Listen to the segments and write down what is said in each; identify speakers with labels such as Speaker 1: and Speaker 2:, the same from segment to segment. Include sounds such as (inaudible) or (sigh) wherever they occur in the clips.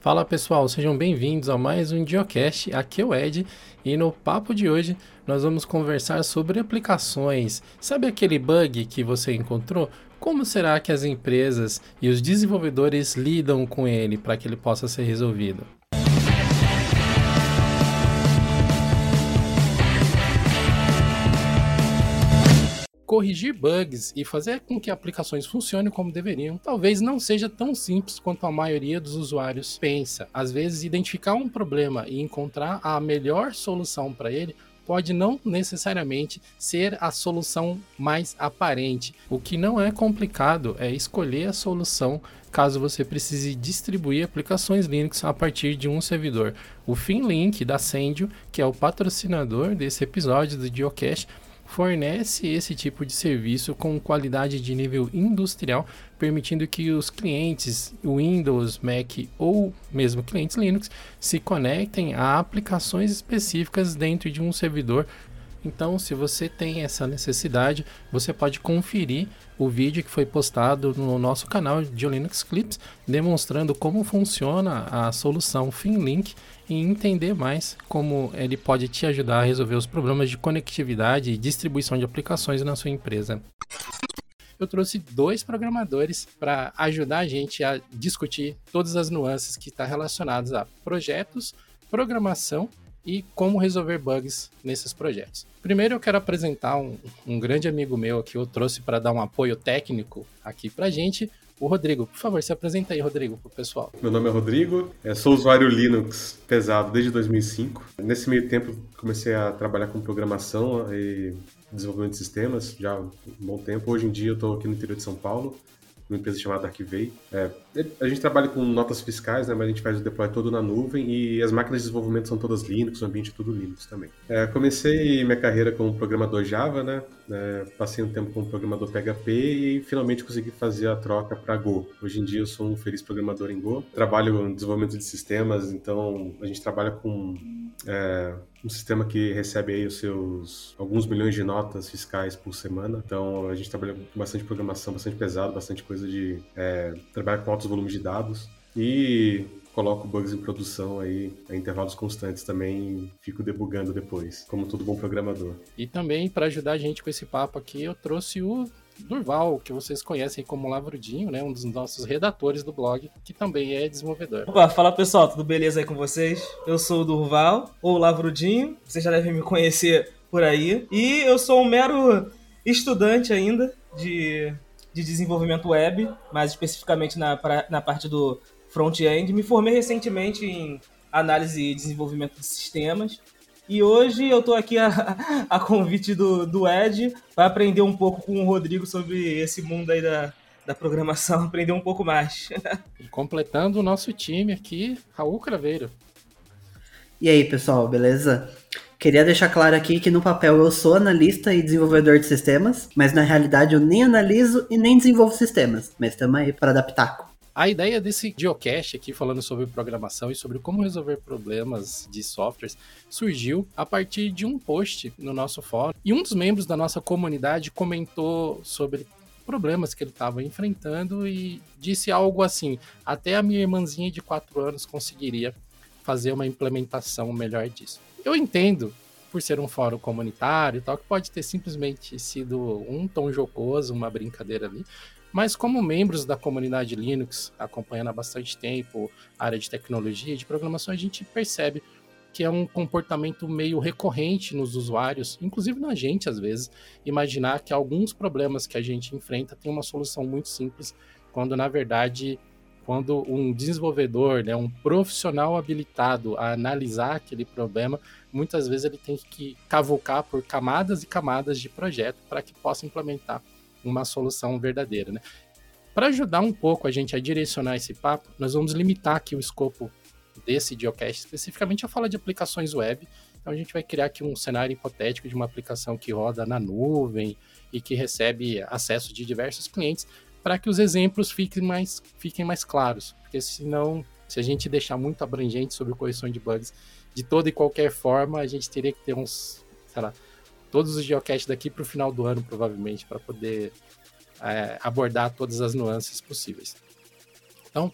Speaker 1: Fala pessoal, sejam bem-vindos a mais um Geocast. Aqui é o Ed e no papo de hoje nós vamos conversar sobre aplicações. Sabe aquele bug que você encontrou? Como será que as empresas e os desenvolvedores lidam com ele para que ele possa ser resolvido? Corrigir bugs e fazer com que aplicações funcionem como deveriam, talvez não seja tão simples quanto a maioria dos usuários pensa. Às vezes, identificar um problema e encontrar a melhor solução para ele pode não necessariamente ser a solução mais aparente. O que não é complicado é escolher a solução caso você precise distribuir aplicações Linux a partir de um servidor. O FinLink da Sendio, que é o patrocinador desse episódio do Geocache, fornece esse tipo de serviço com qualidade de nível industrial, permitindo que os clientes Windows, Mac ou mesmo clientes Linux se conectem a aplicações específicas dentro de um servidor. Então, se você tem essa necessidade, você pode conferir o vídeo que foi postado no nosso canal de Linux Clips, demonstrando como funciona a solução FinLink e entender mais como ele pode te ajudar a resolver os problemas de conectividade e distribuição de aplicações na sua empresa. Eu trouxe dois programadores para ajudar a gente a discutir todas as nuances que estão tá relacionadas a projetos, programação e como resolver bugs nesses projetos. Primeiro eu quero apresentar um, um grande amigo meu que eu trouxe para dar um apoio técnico aqui para gente, o Rodrigo. Por favor, se apresenta aí, Rodrigo, para o pessoal.
Speaker 2: Meu nome é Rodrigo, sou usuário Linux pesado desde 2005. Nesse meio tempo, comecei a trabalhar com programação e desenvolvimento de sistemas já há um bom tempo. Hoje em dia, eu estou aqui no interior de São Paulo, numa empresa chamada Archivei. É, a gente trabalha com notas fiscais, né, mas a gente faz o deploy todo na nuvem e as máquinas de desenvolvimento são todas Linux, o ambiente é tudo Linux também. É, comecei minha carreira como programador Java, né, é, passei um tempo como programador PHP e finalmente consegui fazer a troca para Go. Hoje em dia eu sou um feliz programador em Go. Trabalho no desenvolvimento de sistemas, então a gente trabalha com é, um sistema que recebe aí os seus alguns milhões de notas fiscais por semana. Então a gente trabalha com bastante programação, bastante pesado, bastante coisa de é, trabalhar com altos volumes de dados e coloco bugs em produção aí a intervalos constantes também fico debugando depois, como todo bom programador.
Speaker 1: E também para ajudar a gente com esse papo aqui, eu trouxe o Durval, que vocês conhecem como Lavrudinho, né? Um dos nossos redatores do blog, que também é desenvolvedor.
Speaker 3: Opa, fala pessoal, tudo beleza aí com vocês? Eu sou o Durval, ou Lavrudinho, vocês já devem me conhecer por aí. E eu sou um mero estudante ainda de, de desenvolvimento web, mais especificamente na, pra, na parte do front-end. Me formei recentemente em análise e desenvolvimento de sistemas. E hoje eu estou aqui a, (laughs) a convite do, do Ed para aprender um pouco com o Rodrigo sobre esse mundo aí da, da programação, (laughs) aprender um pouco mais. (laughs)
Speaker 1: completando o nosso time aqui, Raul Craveiro.
Speaker 4: E aí, pessoal, beleza? Queria deixar claro aqui que no papel eu sou analista e desenvolvedor de sistemas, mas na realidade eu nem analiso e nem desenvolvo sistemas, mas estamos aí para adaptar.
Speaker 1: A ideia desse geocache aqui, falando sobre programação e sobre como resolver problemas de softwares, surgiu a partir de um post no nosso fórum. E um dos membros da nossa comunidade comentou sobre problemas que ele estava enfrentando e disse algo assim: até a minha irmãzinha de 4 anos conseguiria fazer uma implementação melhor disso. Eu entendo por ser um fórum comunitário e tal, que pode ter simplesmente sido um tom jocoso, uma brincadeira ali, mas como membros da comunidade Linux, acompanhando há bastante tempo a área de tecnologia e de programação, a gente percebe que é um comportamento meio recorrente nos usuários, inclusive na gente às vezes, imaginar que alguns problemas que a gente enfrenta tem uma solução muito simples, quando na verdade, quando um desenvolvedor, né, um profissional habilitado a analisar aquele problema, muitas vezes ele tem que cavucar por camadas e camadas de projeto para que possa implementar uma solução verdadeira, né? Para ajudar um pouco a gente a direcionar esse papo, nós vamos limitar aqui o escopo desse geocache especificamente a falar de aplicações web. Então a gente vai criar aqui um cenário hipotético de uma aplicação que roda na nuvem e que recebe acesso de diversos clientes para que os exemplos fiquem mais, fiquem mais claros. Porque senão, se a gente deixar muito abrangente sobre correção de bugs de toda e qualquer forma, a gente teria que ter uns, sei lá, todos os geocaches daqui para o final do ano, provavelmente, para poder é, abordar todas as nuances possíveis. Então,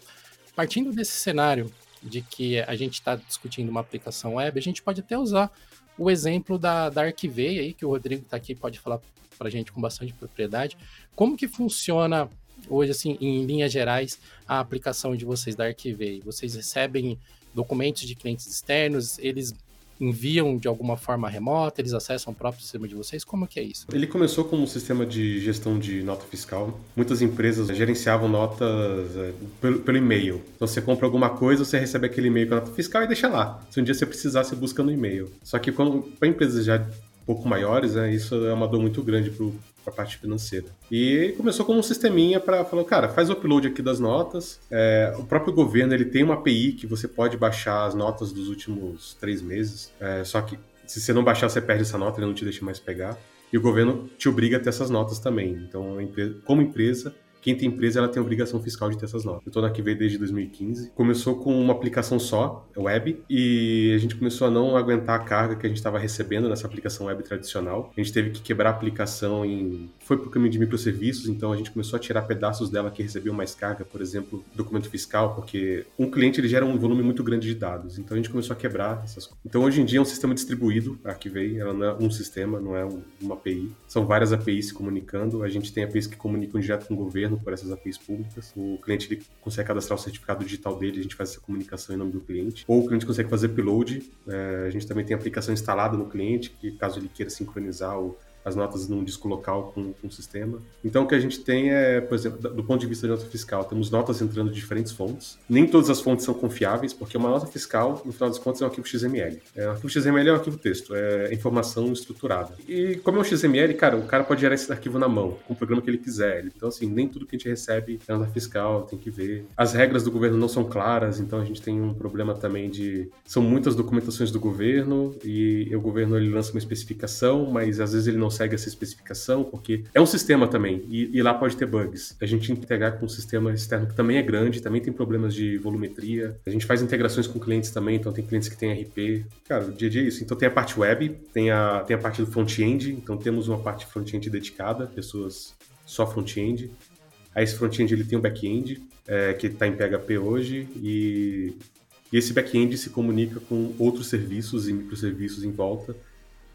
Speaker 1: partindo desse cenário de que a gente está discutindo uma aplicação web, a gente pode até usar o exemplo da, da Arquivei aí, que o Rodrigo está aqui, pode falar para a gente com bastante propriedade. Como que funciona hoje, assim, em linhas gerais, a aplicação de vocês da Arquivei? Vocês recebem documentos de clientes externos, eles enviam de alguma forma remota, eles acessam o próprio sistema de vocês? Como que é isso?
Speaker 2: Ele começou como um sistema de gestão de nota fiscal. Muitas empresas gerenciavam notas é, pelo, pelo, e-mail. Então você compra alguma coisa, você recebe aquele e-mail com a nota fiscal e deixa lá. Se um dia você precisar, você busca no e-mail. Só que para empresas já pouco maiores, né, isso é uma dor muito grande para a parte financeira. E começou com um sisteminha para falar, cara, faz o upload aqui das notas. É, o próprio governo ele tem uma API que você pode baixar as notas dos últimos três meses. É, só que se você não baixar, você perde essa nota, ele não te deixa mais pegar. E o governo te obriga a ter essas notas também. Então, como empresa, quem tem empresa ela tem obrigação fiscal de ter essas notas. Eu estou na QV desde 2015. Começou com uma aplicação só, web, e a gente começou a não aguentar a carga que a gente estava recebendo nessa aplicação web tradicional. A gente teve que quebrar a aplicação em. Foi por caminho de microserviços, então a gente começou a tirar pedaços dela que recebiam mais carga, por exemplo, documento fiscal, porque um cliente ele gera um volume muito grande de dados. Então a gente começou a quebrar essas coisas. Então hoje em dia é um sistema distribuído, a Arquivei, ela não é um sistema, não é uma API. São várias APIs se comunicando. A gente tem APIs que comunicam direto com o governo por essas APIs públicas. O cliente ele consegue cadastrar o certificado digital dele, a gente faz essa comunicação em nome do cliente. Ou o cliente consegue fazer upload. É, a gente também tem aplicação instalada no cliente, que caso ele queira sincronizar o as notas num disco local com, com sistema. Então, o que a gente tem é, por exemplo, do ponto de vista de nota fiscal, temos notas entrando de diferentes fontes. Nem todas as fontes são confiáveis, porque uma nota fiscal, no final das contas, é um arquivo XML. É, um arquivo XML é um arquivo texto, é informação estruturada. E como é um XML, cara, o cara pode gerar esse arquivo na mão, com o programa que ele quiser. Então, assim, nem tudo que a gente recebe é nota fiscal, tem que ver. As regras do governo não são claras, então a gente tem um problema também de... São muitas documentações do governo, e o governo ele lança uma especificação, mas às vezes ele não segue essa especificação, porque é um sistema também, e, e, lá pode ter bugs. A gente integrar com um sistema externo que também é grande, também tem problemas de volumetria. A gente faz integrações com clientes também, então tem clientes que têm RP. Cara, o dia a dia é isso. Então tem a parte web, tem a, tem a parte do front-end, então temos uma parte front-end dedicada, pessoas só front-end. Aí esse front-end ele tem um back-end, é, que está em PHP hoje, e, e esse back-end se comunica com outros serviços e microserviços em volta,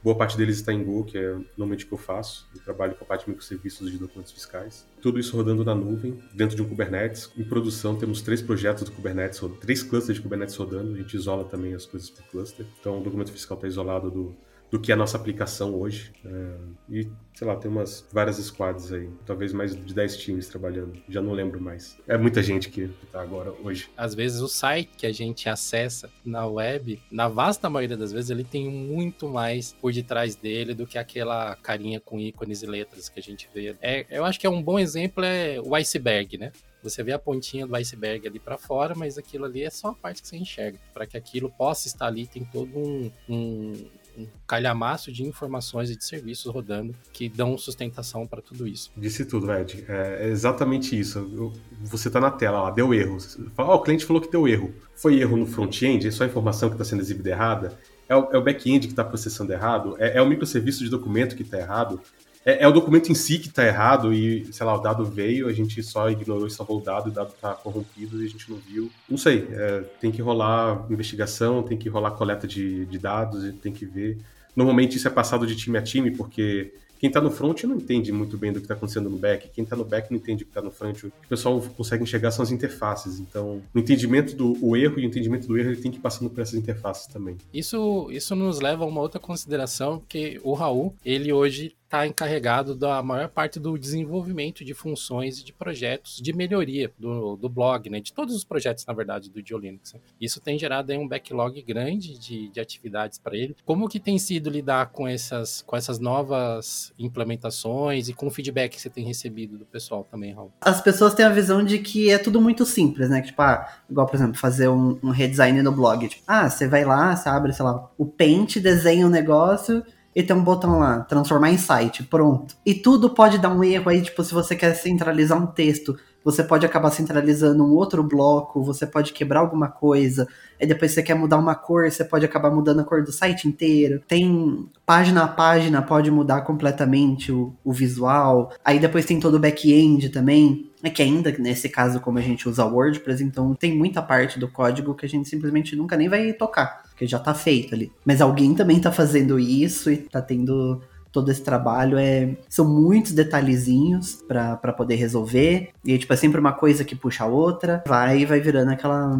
Speaker 2: Boa parte deles está em Go, que é normalmente o que eu faço. Eu trabalho com a parte de microserviços de documentos fiscais. Tudo isso rodando na nuvem, dentro de um Kubernetes. Em produção, temos três projetos do Kubernetes, três clusters de Kubernetes rodando. A gente isola também as coisas por cluster. Então, o documento fiscal está isolado do, do que a nossa aplicação hoje. É, e, sei lá, tem umas várias squads aí, talvez mais de 10 times trabalhando, já não lembro mais. É muita gente que tá agora hoje.
Speaker 1: Às vezes o site que a gente acessa na web, na vasta maioria das vezes, ele tem muito mais por detrás dele do que aquela carinha com ícones e letras que a gente vê. É, eu acho que é um bom exemplo é o iceberg, né? Você vê a pontinha do iceberg ali para fora, mas aquilo ali é só a parte que você enxerga. Para que aquilo possa estar ali, tem todo um, um, um calhamaço de informações e de serviços rodando que dão sustentação para tudo isso.
Speaker 2: Disse tudo, Ed. É exatamente isso. Você está na tela lá, deu erro. Fala, oh, o cliente falou que deu erro. Foi erro no front-end? É só a informação que está sendo exibida errada? É o, é back-end que está processando errado? É, é o microserviço de documento que está errado? É, é, o documento em si que está errado e, sei lá, o dado veio, a gente só ignorou e salvou o dado, o dado está corrompido e a gente não viu. Não sei, é, tem que rolar investigação, tem que rolar coleta de, de dados tem que ver. Normalmente isso é passado de time a time, porque quem está no front não entende muito bem do que está acontecendo no back. Quem está no back não entende o que está no front. O pessoal consegue enxergar são as interfaces. Então, o entendimento do o erro e o entendimento do erro ele tem que ir passando por essas interfaces também.
Speaker 1: Isso, isso nos leva a uma outra consideração, que o Raul, ele hoje está encarregado da maior parte do desenvolvimento de funções e de projetos de melhoria do, do blog, né? De todos os projetos, na verdade, do GeoLinux. Né? Isso tem gerado aí um backlog grande de, de atividades para ele. Como que tem sido lidar com essas, com essas novas implementações e com o feedback que você tem recebido do pessoal também, Raul?
Speaker 4: As pessoas têm a visão de que é tudo muito simples, né? Tipo, ah, igual, por exemplo, fazer um, um redesign no blog. Tipo, ah, você vai lá, você abre, sei lá, o Paint, desenha um negócio e tem um botão lá, transformar em site, pronto. E tudo pode dar um erro aí, tipo, se você quer centralizar um texto você pode acabar centralizando um outro bloco, você pode quebrar alguma coisa, aí depois você quer mudar uma cor, você pode acabar mudando a cor do site inteiro. Tem página a página, pode mudar completamente o, o visual. Aí depois tem todo o back-end também. É que ainda, nesse caso, como a gente usa WordPress, então tem muita parte do código que a gente simplesmente nunca nem vai tocar, porque já tá feito ali. Mas alguém também tá fazendo isso e tá tendo todo esse trabalho. É, são muitos detalhezinhos para poder resolver. E tipo, é sempre uma coisa que puxa a outra. Vai vai virando aquela,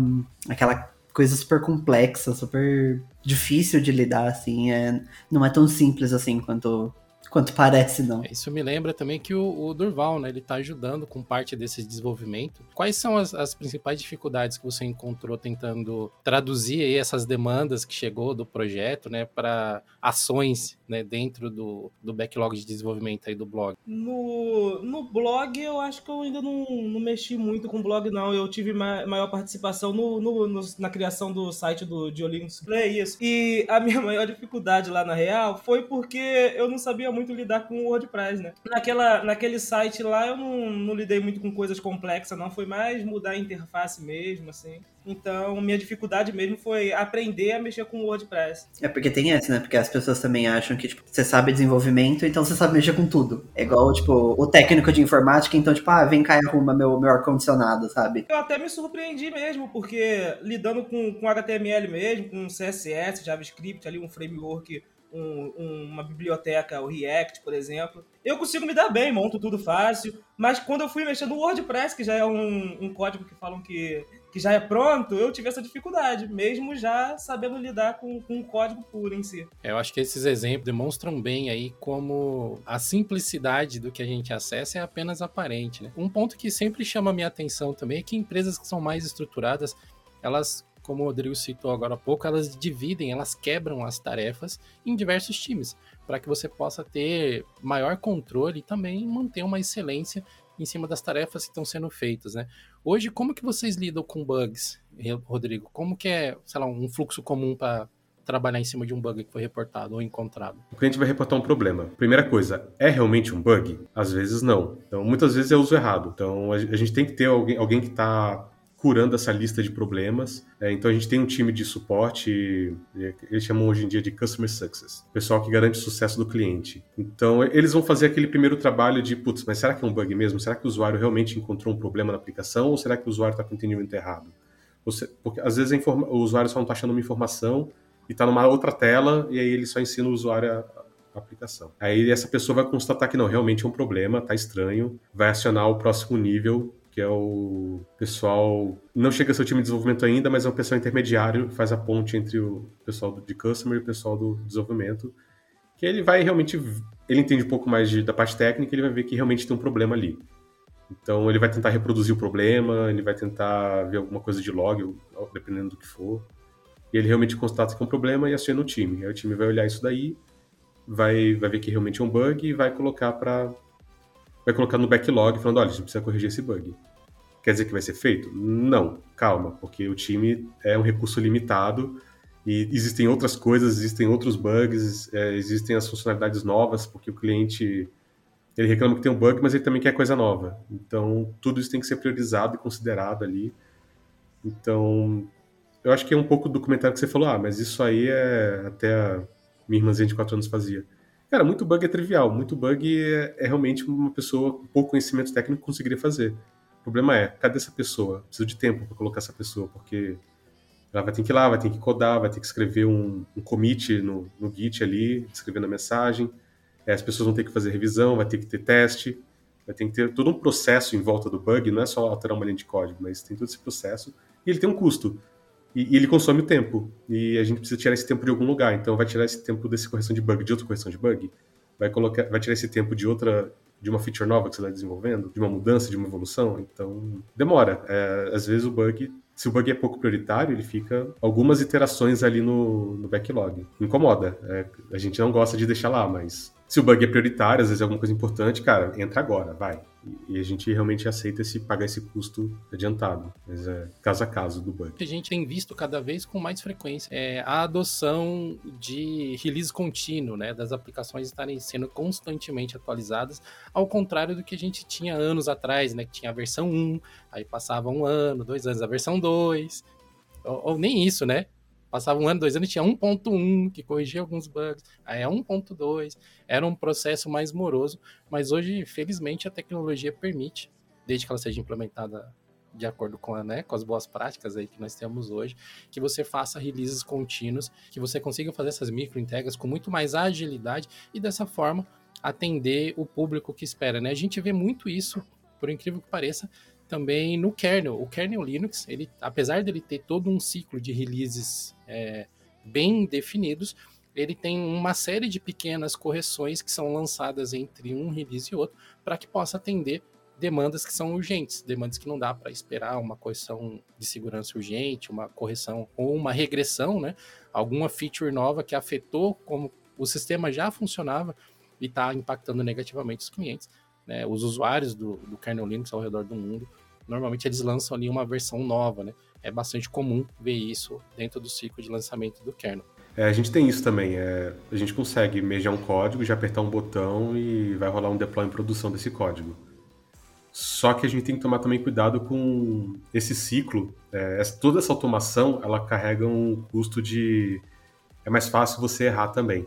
Speaker 4: aquela coisa super complexa, super difícil de lidar, assim. É, não é tão simples assim quanto quanto parece, não.
Speaker 1: Isso me lembra também que o, o Durval, né, ele tá ajudando com parte desse desenvolvimento. Quais são as, as principais dificuldades que você encontrou tentando traduzir aí essas demandas que chegou do projeto, né, para ações, né, dentro do, do backlog de desenvolvimento aí do blog?
Speaker 3: No, no blog, eu acho que eu ainda não, não mexi muito com o blog, não. Eu tive ma maior participação no, no, no, na criação do site do Diolinux Play, isso. E a minha (laughs) maior dificuldade lá na real foi porque eu não sabia muito muito lidar com o WordPress, né? Naquela, naquele site lá eu não, não lidei muito com coisas complexas, não. Foi mais mudar a interface mesmo, assim. Então, minha dificuldade mesmo foi aprender a mexer com o WordPress.
Speaker 4: É porque tem essa, né? Porque as pessoas também acham que, tipo, você sabe desenvolvimento, então você sabe mexer com tudo. É igual, tipo, o técnico de informática, então, tipo, ah, vem cá e arruma meu, meu ar-condicionado, sabe?
Speaker 3: Eu até me surpreendi mesmo, porque lidando com, com HTML mesmo, com CSS, JavaScript, ali um framework um, um, uma biblioteca, o React, por exemplo, eu consigo me dar bem, monto tudo fácil. Mas quando eu fui mexer no WordPress, que já é um, um código que falam que, que já é pronto, eu tive essa dificuldade, mesmo já sabendo lidar com, com o código puro em si.
Speaker 1: Eu acho que esses exemplos demonstram bem aí como a simplicidade do que a gente acessa é apenas aparente. Né? Um ponto que sempre chama minha atenção também é que empresas que são mais estruturadas, elas como o Rodrigo citou agora há pouco, elas dividem, elas quebram as tarefas em diversos times, para que você possa ter maior controle e também manter uma excelência em cima das tarefas que estão sendo feitas, né? Hoje, como que vocês lidam com bugs, Rodrigo? Como que é, sei lá, um fluxo comum para trabalhar em cima de um bug que foi reportado ou encontrado?
Speaker 2: O cliente vai reportar um problema. Primeira coisa, é realmente um bug? Às vezes não. Então, muitas vezes é uso errado. Então, a gente tem que ter alguém, alguém que está curando essa lista de problemas. É, então a gente tem um time de suporte, é, eles chamam hoje em dia de Customer Success, pessoal que garante o sucesso do cliente. Então eles vão fazer aquele primeiro trabalho de, putz, mas será que é um bug mesmo? Será que o usuário realmente encontrou um problema na aplicação ou será que o usuário está com o entendimento errado? Porque às vezes o usuário só não está achando uma informação e está numa outra tela e aí ele só ensina o usuário a aplicação. Aí essa pessoa vai constatar que não, realmente é um problema, está estranho, vai acionar o próximo nível que é o pessoal. Não chega a ser o time de desenvolvimento ainda, mas é um pessoal intermediário, faz a ponte entre o pessoal de customer e o pessoal do desenvolvimento. Que ele vai realmente. Ele entende um pouco mais de, da parte técnica, ele vai ver que realmente tem um problema ali. Então ele vai tentar reproduzir o problema, ele vai tentar ver alguma coisa de log, dependendo do que for. E ele realmente constata que é um problema e aciona o time. Aí o time vai olhar isso daí, vai, vai ver que realmente é um bug e vai colocar para vai colocar no backlog falando, olha, a gente precisa corrigir esse bug. Quer dizer que vai ser feito? Não, calma, porque o time é um recurso limitado e existem outras coisas, existem outros bugs, é, existem as funcionalidades novas, porque o cliente ele reclama que tem um bug, mas ele também quer coisa nova. Então, tudo isso tem que ser priorizado e considerado ali. Então, eu acho que é um pouco do comentário que você falou, ah, mas isso aí é até a minha irmãzinha de 4 anos fazia. Cara, muito bug é trivial. Muito bug é, é realmente uma pessoa com pouco conhecimento técnico conseguiria fazer. O problema é, cadê essa pessoa? Preciso de tempo para colocar essa pessoa, porque ela vai ter que ir lá, vai ter que codar, vai ter que escrever um, um commit no, no Git ali, escrevendo a mensagem. É, as pessoas vão ter que fazer revisão, vai ter que ter teste, vai ter que ter todo um processo em volta do bug, não é só alterar uma linha de código, mas tem todo esse processo. E ele tem um custo. E, e, ele consome tempo. E a gente precisa tirar esse tempo de algum lugar. Então vai tirar esse tempo dessa correção de bug, de outra correção de bug. Vai, colocar, vai tirar esse tempo de outra de uma feature nova que você está desenvolvendo, de uma mudança, de uma evolução. Então demora. É, às vezes o bug, se o bug é pouco prioritário, ele fica algumas iterações ali no, no backlog. Incomoda. É, a gente não gosta de deixar lá, mas se o bug é prioritário, às vezes é alguma coisa importante, cara, entra agora, vai. E a gente realmente aceita esse, pagar esse custo adiantado, mas é caso a caso do bug.
Speaker 1: A gente tem visto cada vez com mais frequência é, a adoção de release contínuo, né, das aplicações estarem sendo constantemente atualizadas, ao contrário do que a gente tinha anos atrás, né, que tinha a versão 1, aí passava um ano, dois anos, a versão 2, ou, ou nem isso, né? Passava um ano, dois anos, tinha 1.1 que corrigia alguns bugs, aí é 1.2, era um processo mais moroso, mas hoje, felizmente, a tecnologia permite, desde que ela seja implementada de acordo com, a, né, com as boas práticas aí que nós temos hoje, que você faça releases contínuos, que você consiga fazer essas micro entregas com muito mais agilidade e dessa forma atender o público que espera, né? A gente vê muito isso, por incrível que pareça, também no kernel. O kernel Linux, ele, apesar dele ter todo um ciclo de releases é, bem definidos, ele tem uma série de pequenas correções que são lançadas entre um release e outro para que possa atender demandas que são urgentes, demandas que não dá para esperar uma correção de segurança urgente, uma correção ou uma regressão, né? Alguma feature nova que afetou como o sistema já funcionava e está impactando negativamente os clientes, né? Os usuários do, do kernel Linux ao redor do mundo normalmente eles lançam ali uma versão nova, né? É bastante comum ver isso dentro do ciclo de lançamento do kernel.
Speaker 2: É, a gente tem isso também. É, a gente consegue mejar um código, já apertar um botão e vai rolar um deploy em produção desse código. Só que a gente tem que tomar também cuidado com esse ciclo. É, toda essa automação, ela carrega um custo de... É mais fácil você errar também.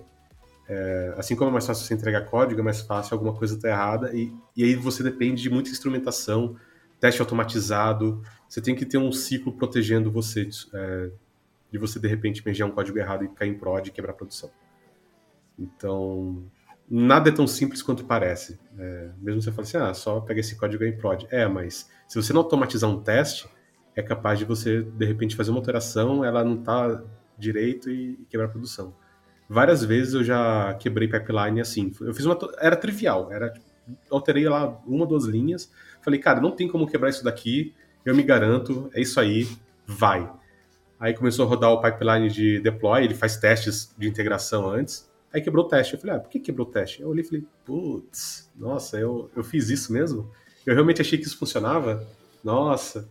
Speaker 2: É, assim como é mais fácil você entregar código, é mais fácil alguma coisa estar tá errada. E, e aí você depende de muita instrumentação, teste automatizado. Você tem que ter um ciclo protegendo você é, de você, de repente, mergear um código errado e cair em prod e quebrar a produção. Então, nada é tão simples quanto parece. É, mesmo você fala assim, ah, só pega esse código em prod. É, mas se você não automatizar um teste, é capaz de você, de repente, fazer uma alteração, ela não está direito e, e quebrar a produção. Várias vezes eu já quebrei pipeline assim. Eu fiz uma. Era trivial, era. Tipo, alterei lá uma, duas linhas, Falei, cara, não tem como quebrar isso daqui, eu me garanto, é isso aí, vai. Aí começou a rodar o pipeline de deploy, ele faz testes de integração antes. Aí quebrou o teste. Eu falei, ah, por que quebrou o teste? Eu olhei e falei, putz, nossa, eu, eu fiz isso mesmo? Eu realmente achei que isso funcionava? Nossa.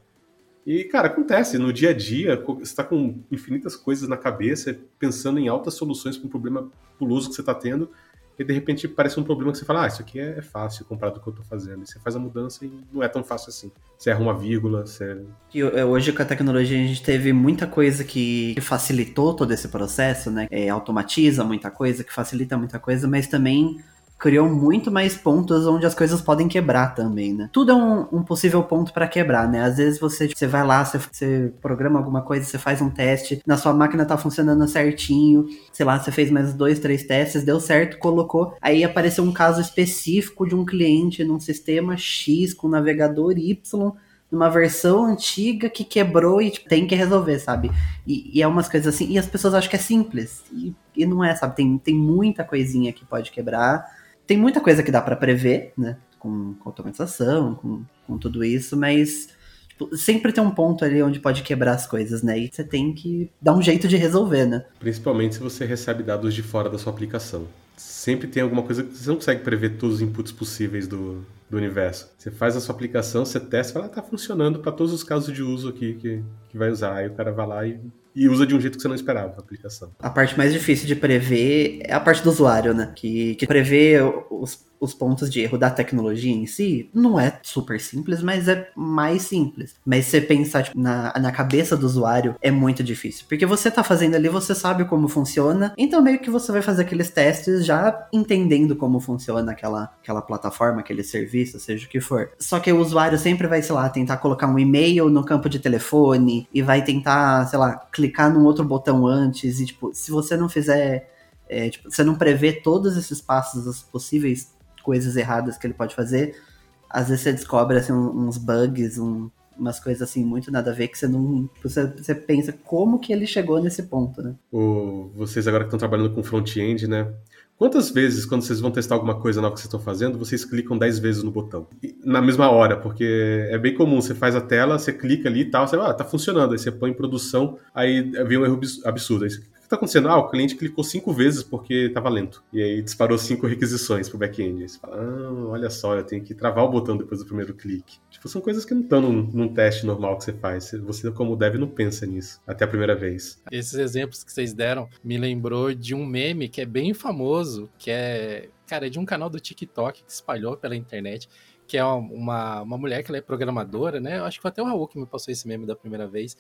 Speaker 2: E, cara, acontece, no dia a dia, você está com infinitas coisas na cabeça, pensando em altas soluções para um problema puloso que você está tendo, e de repente parece um problema que você fala, ah, isso aqui é fácil comparado com o que eu estou fazendo. E você faz a mudança e não é tão fácil assim. Você erra uma vírgula, você...
Speaker 4: E é, hoje com a tecnologia a gente teve muita coisa que facilitou todo esse processo, né? É, automatiza muita coisa, que facilita muita coisa, mas também criou muito mais pontos onde as coisas podem quebrar também, né? Tudo é um, um possível ponto para quebrar, né? Às vezes você, você vai lá, você, você, programa alguma coisa, você faz um teste, na sua máquina tá funcionando certinho, sei lá, você fez mais dois, três testes, deu certo, colocou, aí apareceu um caso específico de um cliente num sistema X com navegador Y numa versão antiga que quebrou e tipo, tem que resolver, sabe? E, e, é umas coisas assim, e as pessoas acham que é simples. E, e não é, sabe? Tem, tem muita coisinha que pode quebrar tem muita coisa que dá para prever, né? Com, com automatização, com, com tudo isso, mas tipo, sempre tem um ponto ali onde pode quebrar as coisas, né? E você tem que dar um jeito de resolver, né?
Speaker 2: Principalmente se você recebe dados de fora da sua aplicação. Sempre tem alguma coisa que você não consegue prever todos os inputs possíveis do, do universo. Você faz a sua aplicação, você testa fala, ah, tá funcionando para todos os casos de uso aqui que, que vai usar. Aí o cara vai lá e e usa de um jeito que você não esperava a aplicação.
Speaker 4: A parte mais difícil de prever é a parte do usuário, né? Que, que prevê os, os pontos de erro da tecnologia em si não é super simples, mas é mais simples. Mas você pensar tipo, na, na cabeça do usuário é muito difícil. Porque você tá fazendo ali, você sabe como funciona, então meio que você vai fazer aqueles testes já entendendo como funciona aquela, aquela plataforma, aquele serviço, seja o que for. Só que o usuário sempre vai, sei lá, tentar colocar um e-mail no campo de telefone e vai tentar, sei lá, clicar num outro botão antes. E, tipo, se você não fizer. É, tipo, você não prevê todos esses passos possíveis coisas erradas que ele pode fazer, às vezes você descobre assim, uns bugs, um, umas coisas assim muito nada a ver que você não. Você, você pensa como que ele chegou nesse ponto, né?
Speaker 2: O, vocês agora que estão trabalhando com front-end, né? Quantas vezes, quando vocês vão testar alguma coisa nova que vocês estão fazendo, vocês clicam 10 vezes no botão? Na mesma hora, porque é bem comum, você faz a tela, você clica ali e tal, você, ah, tá funcionando, aí você põe em produção, aí vem um erro absurdo, aí você está acontecendo? Ah, o cliente clicou cinco vezes porque estava lento. E aí disparou cinco requisições para o back-end. Você fala, ah, olha só, eu tenho que travar o botão depois do primeiro clique. Tipo, são coisas que não estão num, num teste normal que você faz. Você, como dev, não pensa nisso até a primeira vez.
Speaker 1: Esses exemplos que vocês deram me lembrou de um meme que é bem famoso, que é, cara, é de um canal do TikTok que espalhou pela internet que é uma, uma mulher que ela é programadora, né? Eu acho que até o Raul que me passou esse meme da primeira vez,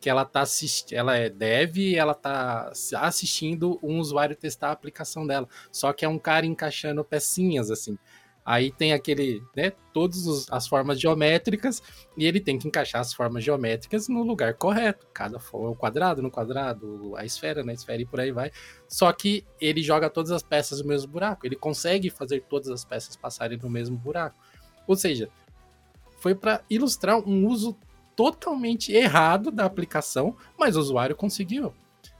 Speaker 1: que ela tá assistindo, ela é dev ela tá assistindo um usuário testar a aplicação dela. Só que é um cara encaixando pecinhas assim. Aí tem aquele, né, todas as formas geométricas e ele tem que encaixar as formas geométricas no lugar correto. Cada o quadrado no quadrado, a esfera na esfera e por aí vai. Só que ele joga todas as peças no mesmo buraco. Ele consegue fazer todas as peças passarem no mesmo buraco. Ou seja, foi para ilustrar um uso totalmente errado da aplicação, mas o usuário conseguiu.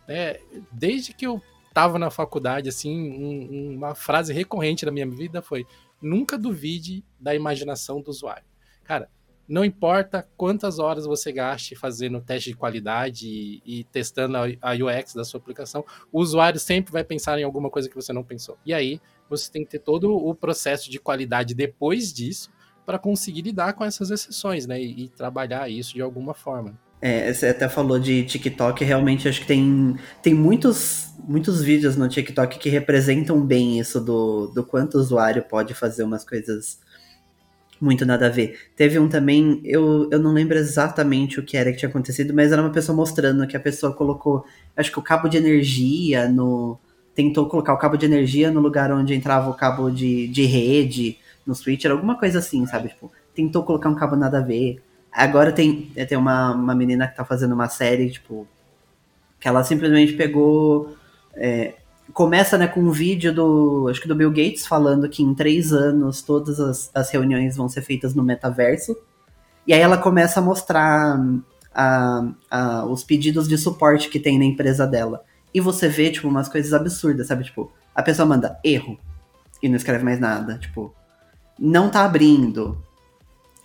Speaker 1: É, desde que eu estava na faculdade, assim, um, uma frase recorrente na minha vida foi: nunca duvide da imaginação do usuário. Cara, não importa quantas horas você gaste fazendo teste de qualidade e, e, testando a, a UX da sua aplicação, o usuário sempre vai pensar em alguma coisa que você não pensou. E aí, você tem que ter todo o processo de qualidade depois disso para conseguir lidar com essas exceções, né? E, e, trabalhar isso de alguma forma.
Speaker 4: É, você até falou de TikTok, realmente acho que tem, tem muitos, muitos vídeos no TikTok que representam bem isso do, do quanto o usuário pode fazer umas coisas muito nada a ver. Teve um também, eu, eu não lembro exatamente o que era que tinha acontecido, mas era uma pessoa mostrando que a pessoa colocou, acho que o cabo de energia no. Tentou colocar o cabo de energia no lugar onde entrava o cabo de, de rede no Switcher, alguma coisa assim, sabe? Tipo, tentou colocar um cabo nada a ver. Agora tem, tem uma, uma menina que tá fazendo uma série, tipo, que ela simplesmente pegou. É, começa né, com um vídeo do. Acho que do Bill Gates falando que em três anos todas as, as reuniões vão ser feitas no metaverso. E aí ela começa a mostrar a, a, os pedidos de suporte que tem na empresa dela. E você vê, tipo, umas coisas absurdas, sabe? Tipo, a pessoa manda erro e não escreve mais nada. Tipo, não tá abrindo,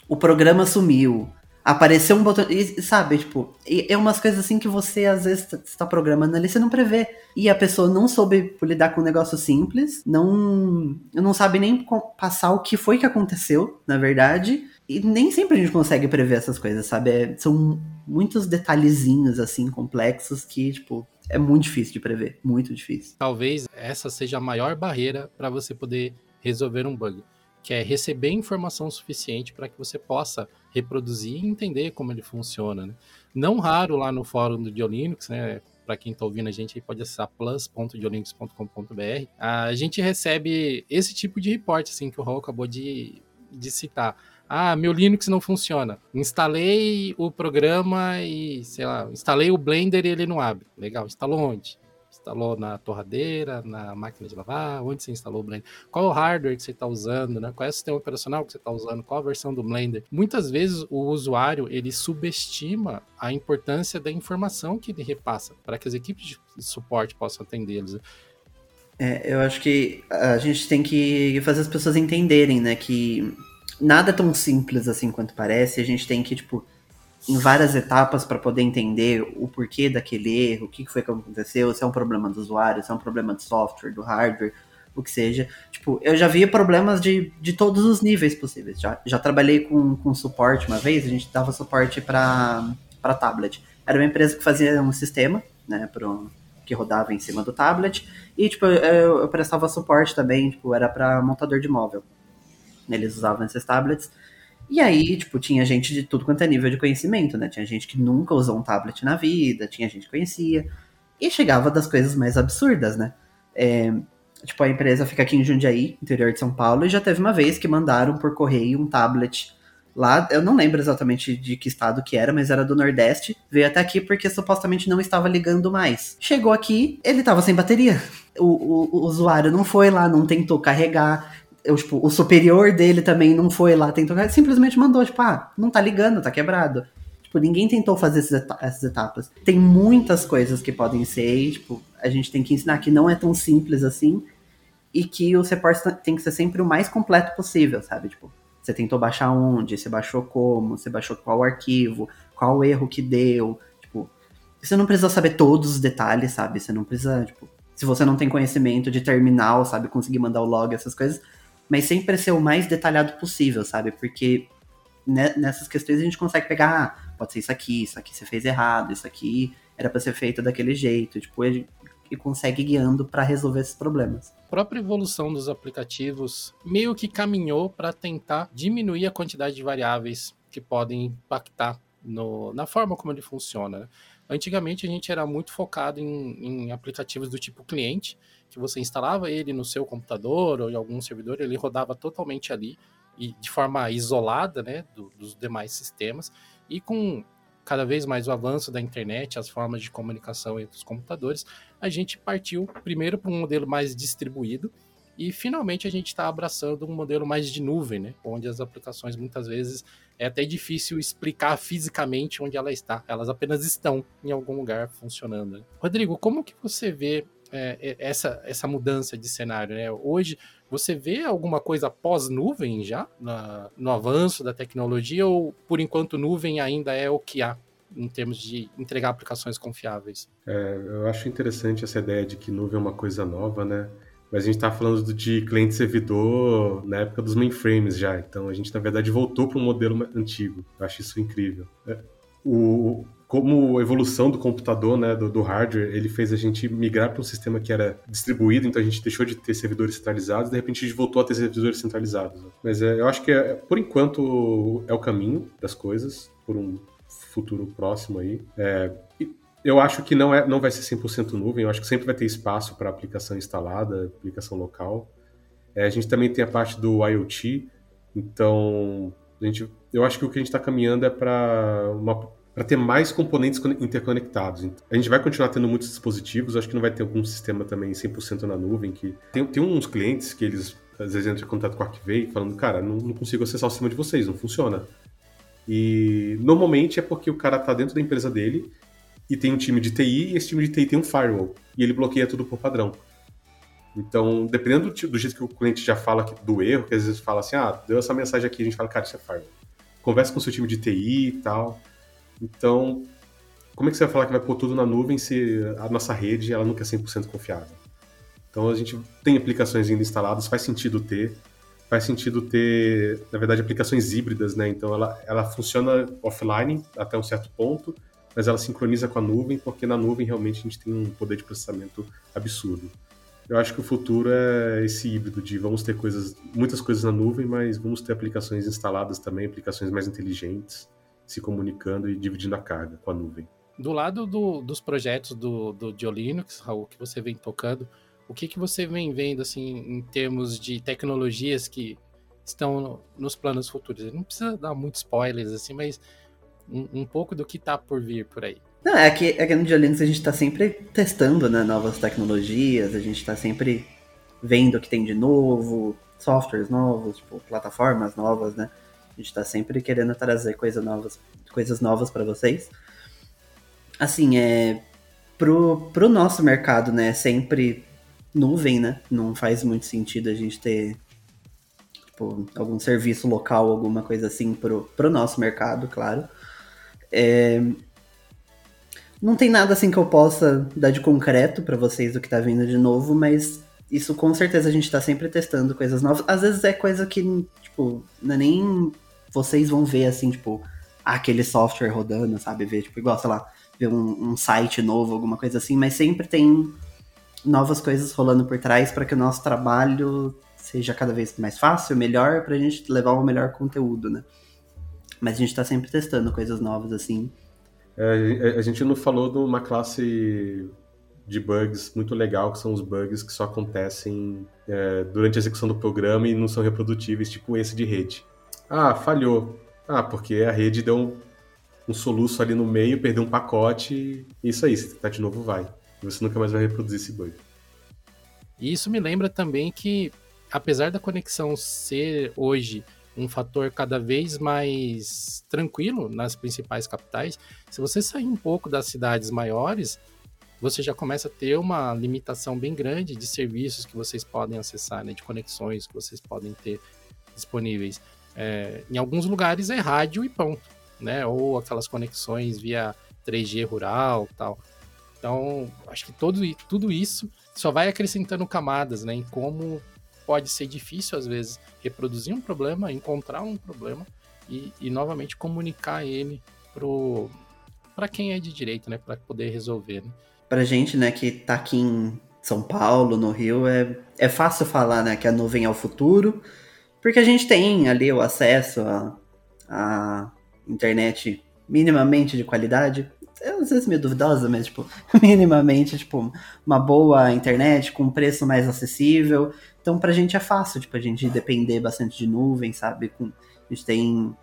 Speaker 4: o programa sumiu, apareceu um botão, e, sabe, tipo, é umas coisas assim que você às vezes está programando ali, você não prevê. E a pessoa não soube lidar com um negócio simples, não, não sabe nem passar o que foi que aconteceu, na verdade. E nem sempre a gente consegue prever essas coisas, sabe? É, são muitos detalhezinhos, assim, complexos que, tipo, é muito difícil de prever. Muito difícil.
Speaker 1: Talvez essa seja a maior barreira para você poder resolver um bug que é receber informação suficiente para que você possa reproduzir e entender como ele funciona. Né? Não raro lá no fórum do Diolinux, né? Para quem está ouvindo a gente, pode acessar plus.diolinux.com.br. A gente recebe esse tipo de reporte assim que o Raul acabou de, de citar. Ah, meu Linux não funciona. Instalei o programa e, sei lá, instalei o Blender e ele não abre. Legal, instalou onde? Instalou na torradeira, na máquina de lavar, onde você instalou o Blender, qual o hardware que você está usando, né? qual é o sistema operacional que você está usando, qual a versão do Blender. Muitas vezes o usuário ele subestima a importância da informação que ele repassa para que as equipes de suporte possam atendê-los.
Speaker 4: É, eu acho que a gente tem que fazer as pessoas entenderem, né, que nada é tão simples assim quanto parece. A gente tem que, tipo, em várias etapas para poder entender o porquê daquele erro, o que foi que aconteceu, se é um problema do usuário, se é um problema do software, do hardware, o que seja. Tipo, eu já vi problemas de, de todos os níveis possíveis. Já, já trabalhei com, com suporte uma vez, a gente dava suporte para tablet. Era uma empresa que fazia um sistema, né, pro, que rodava em cima do tablet, e tipo, eu, eu prestava suporte também, tipo, era para montador de móvel. Eles usavam esses tablets. E aí, tipo, tinha gente de tudo quanto é nível de conhecimento, né? Tinha gente que nunca usou um tablet na vida, tinha gente que conhecia. E chegava das coisas mais absurdas, né? É, tipo, a empresa fica aqui em Jundiaí, interior de São Paulo, e já teve uma vez que mandaram por correio um tablet lá, eu não lembro exatamente de que estado que era, mas era do Nordeste, veio até aqui porque supostamente não estava ligando mais. Chegou aqui, ele estava sem bateria. O, o, o, usuário não foi lá, não tentou carregar, eu, tipo, o superior dele também não foi lá, tentou, simplesmente mandou, tipo, ah, não tá ligando, tá quebrado. Tipo, ninguém tentou fazer essas etapas. Tem muitas coisas que podem ser, e, tipo, a gente tem que ensinar que não é tão simples assim e que o reporte tem que ser sempre o mais completo possível, sabe? Tipo, você tentou baixar onde, você baixou como, você baixou qual arquivo, qual erro que deu, tipo, Você não precisa saber todos os detalhes, sabe? Você não precisa, tipo, se você não tem conhecimento de terminal, sabe, conseguir mandar o log, essas coisas, mas sempre ser o mais detalhado possível, sabe? Porque nessas questões a gente consegue pegar, ah, pode ser isso aqui, isso aqui você fez errado, isso aqui era para ser feito daquele jeito, tipo, ele, ele consegue guiando para resolver esses problemas.
Speaker 1: A própria evolução dos aplicativos meio que caminhou para tentar diminuir a quantidade de variáveis que podem impactar no, na forma como ele funciona. Né? Antigamente a gente era muito focado em, em, aplicativos do tipo cliente, que você instalava ele no seu computador ou em algum servidor, ele rodava totalmente ali e de forma isolada, né, do, dos demais sistemas. E com cada vez mais o avanço da internet, as formas de comunicação entre os computadores, a gente partiu primeiro para um modelo mais distribuído e finalmente a gente está abraçando um modelo mais de nuvem, né? Onde as aplicações muitas vezes é até difícil explicar fisicamente onde ela está. Elas apenas estão em algum lugar funcionando. Né? Rodrigo, como que você vê é, essa, essa mudança de cenário? Né? Hoje você vê alguma coisa pós-nuvem já na, no avanço da tecnologia ou por enquanto nuvem ainda é o que há? em termos de entregar aplicações confiáveis.
Speaker 2: É, eu acho interessante essa ideia de que nuvem é uma coisa nova, né? Mas a gente está falando de cliente-servidor na época dos mainframes já. Então a gente, na verdade, voltou para um modelo antigo. Eu acho isso incrível. É, o, como evolução do computador, né, do, do, hardware, ele fez a gente migrar para um sistema que era distribuído, então a gente deixou de ter servidores centralizados, de repente a gente voltou a ter servidores centralizados. Né? Mas é, eu acho que, é, por enquanto, é o caminho das coisas, por um futuro próximo aí. É, eu acho que não, é, não vai ser 100% nuvem, eu acho que sempre vai ter espaço para aplicação instalada, aplicação local. É, a gente também tem a parte do IoT, então a gente, eu acho que o que a gente está caminhando é para para ter mais componentes interconectados. A gente vai continuar tendo muitos dispositivos, acho que não vai ter algum sistema também 100% na nuvem. que Tem, tem uns clientes que eles às vezes entram em contato com a Archivay falando, cara, não, não consigo acessar o sistema de vocês, não funciona. E normalmente é porque o cara está dentro da empresa dele e tem um time de TI, e esse time de TI tem um firewall, e ele bloqueia tudo por padrão. Então, dependendo do, do jeito que o cliente já fala do erro, que às vezes fala assim, ah, deu essa mensagem aqui, a gente fala, cara, isso é firewall. Conversa com o seu time de TI e tal. Então, como é que você vai falar que vai pôr tudo na nuvem se a nossa rede ela nunca é 100% confiável? Então, a gente tem aplicações ainda instaladas, faz sentido ter. Faz sentido ter, na verdade, aplicações híbridas, né? Então, ela, ela funciona offline até um certo ponto, mas ela sincroniza com a nuvem, porque na nuvem realmente a gente tem um poder de processamento absurdo. Eu acho que o futuro é esse híbrido de vamos ter coisas, muitas coisas na nuvem, mas vamos ter aplicações instaladas também, aplicações mais inteligentes, se comunicando e dividindo a carga com a nuvem.
Speaker 1: Do lado do, dos projetos do, do Linux, Raul, que você vem tocando, o que, que você vem vendo assim em termos de tecnologias que estão nos planos futuros? Não precisa dar muitos spoilers assim, mas um, um pouco do que tá por vir por aí.
Speaker 4: Não, é que, é que no Geolinux a gente está sempre testando né, novas tecnologias, a gente está sempre vendo o que tem de novo, softwares novos, tipo, plataformas novas, né? A gente está sempre querendo trazer coisas novas, coisas novas para vocês. Assim, é pro, pro nosso mercado, né, sempre nuvem, né? Não faz muito sentido a gente ter tipo, algum serviço local, alguma coisa assim pro, pro nosso mercado, claro. É... Não tem nada assim que eu possa dar de concreto para vocês do que tá vindo de novo, mas isso com certeza a gente tá sempre testando coisas novas. Às vezes é coisa que, tipo, não é nem vocês vão ver assim, tipo, aquele software rodando, sabe? Ver, tipo, igual, sei lá, ver um, um site novo, alguma coisa assim, mas sempre tem novas coisas rolando por trás para que o nosso trabalho seja cada vez mais fácil, melhor, pra gente levar o melhor conteúdo, né? Mas a gente tá sempre testando coisas novas, assim.
Speaker 2: É, a gente não falou de uma classe de bugs muito legal, que são os bugs que só acontecem é, durante a execução do programa e não são reprodutíveis, tipo esse de rede. Ah, falhou. Ah, porque a rede deu um, um soluço ali no meio, perdeu um pacote, e isso aí, se tentar de novo, vai. Você nunca mais vai reproduzir esse bug.
Speaker 1: E isso me lembra também que, apesar da conexão ser hoje um fator cada vez mais tranquilo nas principais capitais. Se você sair um pouco das cidades maiores, você já começa a ter uma limitação bem grande de serviços que vocês podem acessar, né, de conexões que vocês podem ter disponíveis. É, em alguns lugares é rádio e ponto, né? Ou aquelas conexões via 3G rural tal. Então, acho que todo, tudo isso só vai acrescentando camadas, né? Em como pode ser difícil, às vezes, reproduzir um problema, encontrar um problema e, e novamente comunicar ele para quem é de direito, né? Para poder resolver. Né?
Speaker 4: Pra gente, né, que tá aqui em São Paulo, no Rio, é, é fácil falar, né, que a nuvem é o futuro, porque a gente tem ali o acesso a, a internet minimamente de qualidade, é, às vezes meio duvidosa, mas, tipo, (laughs) minimamente, tipo, uma boa internet com um preço mais acessível. Então, pra gente é fácil, tipo, a gente depender bastante de nuvem, sabe? Com, a gente tem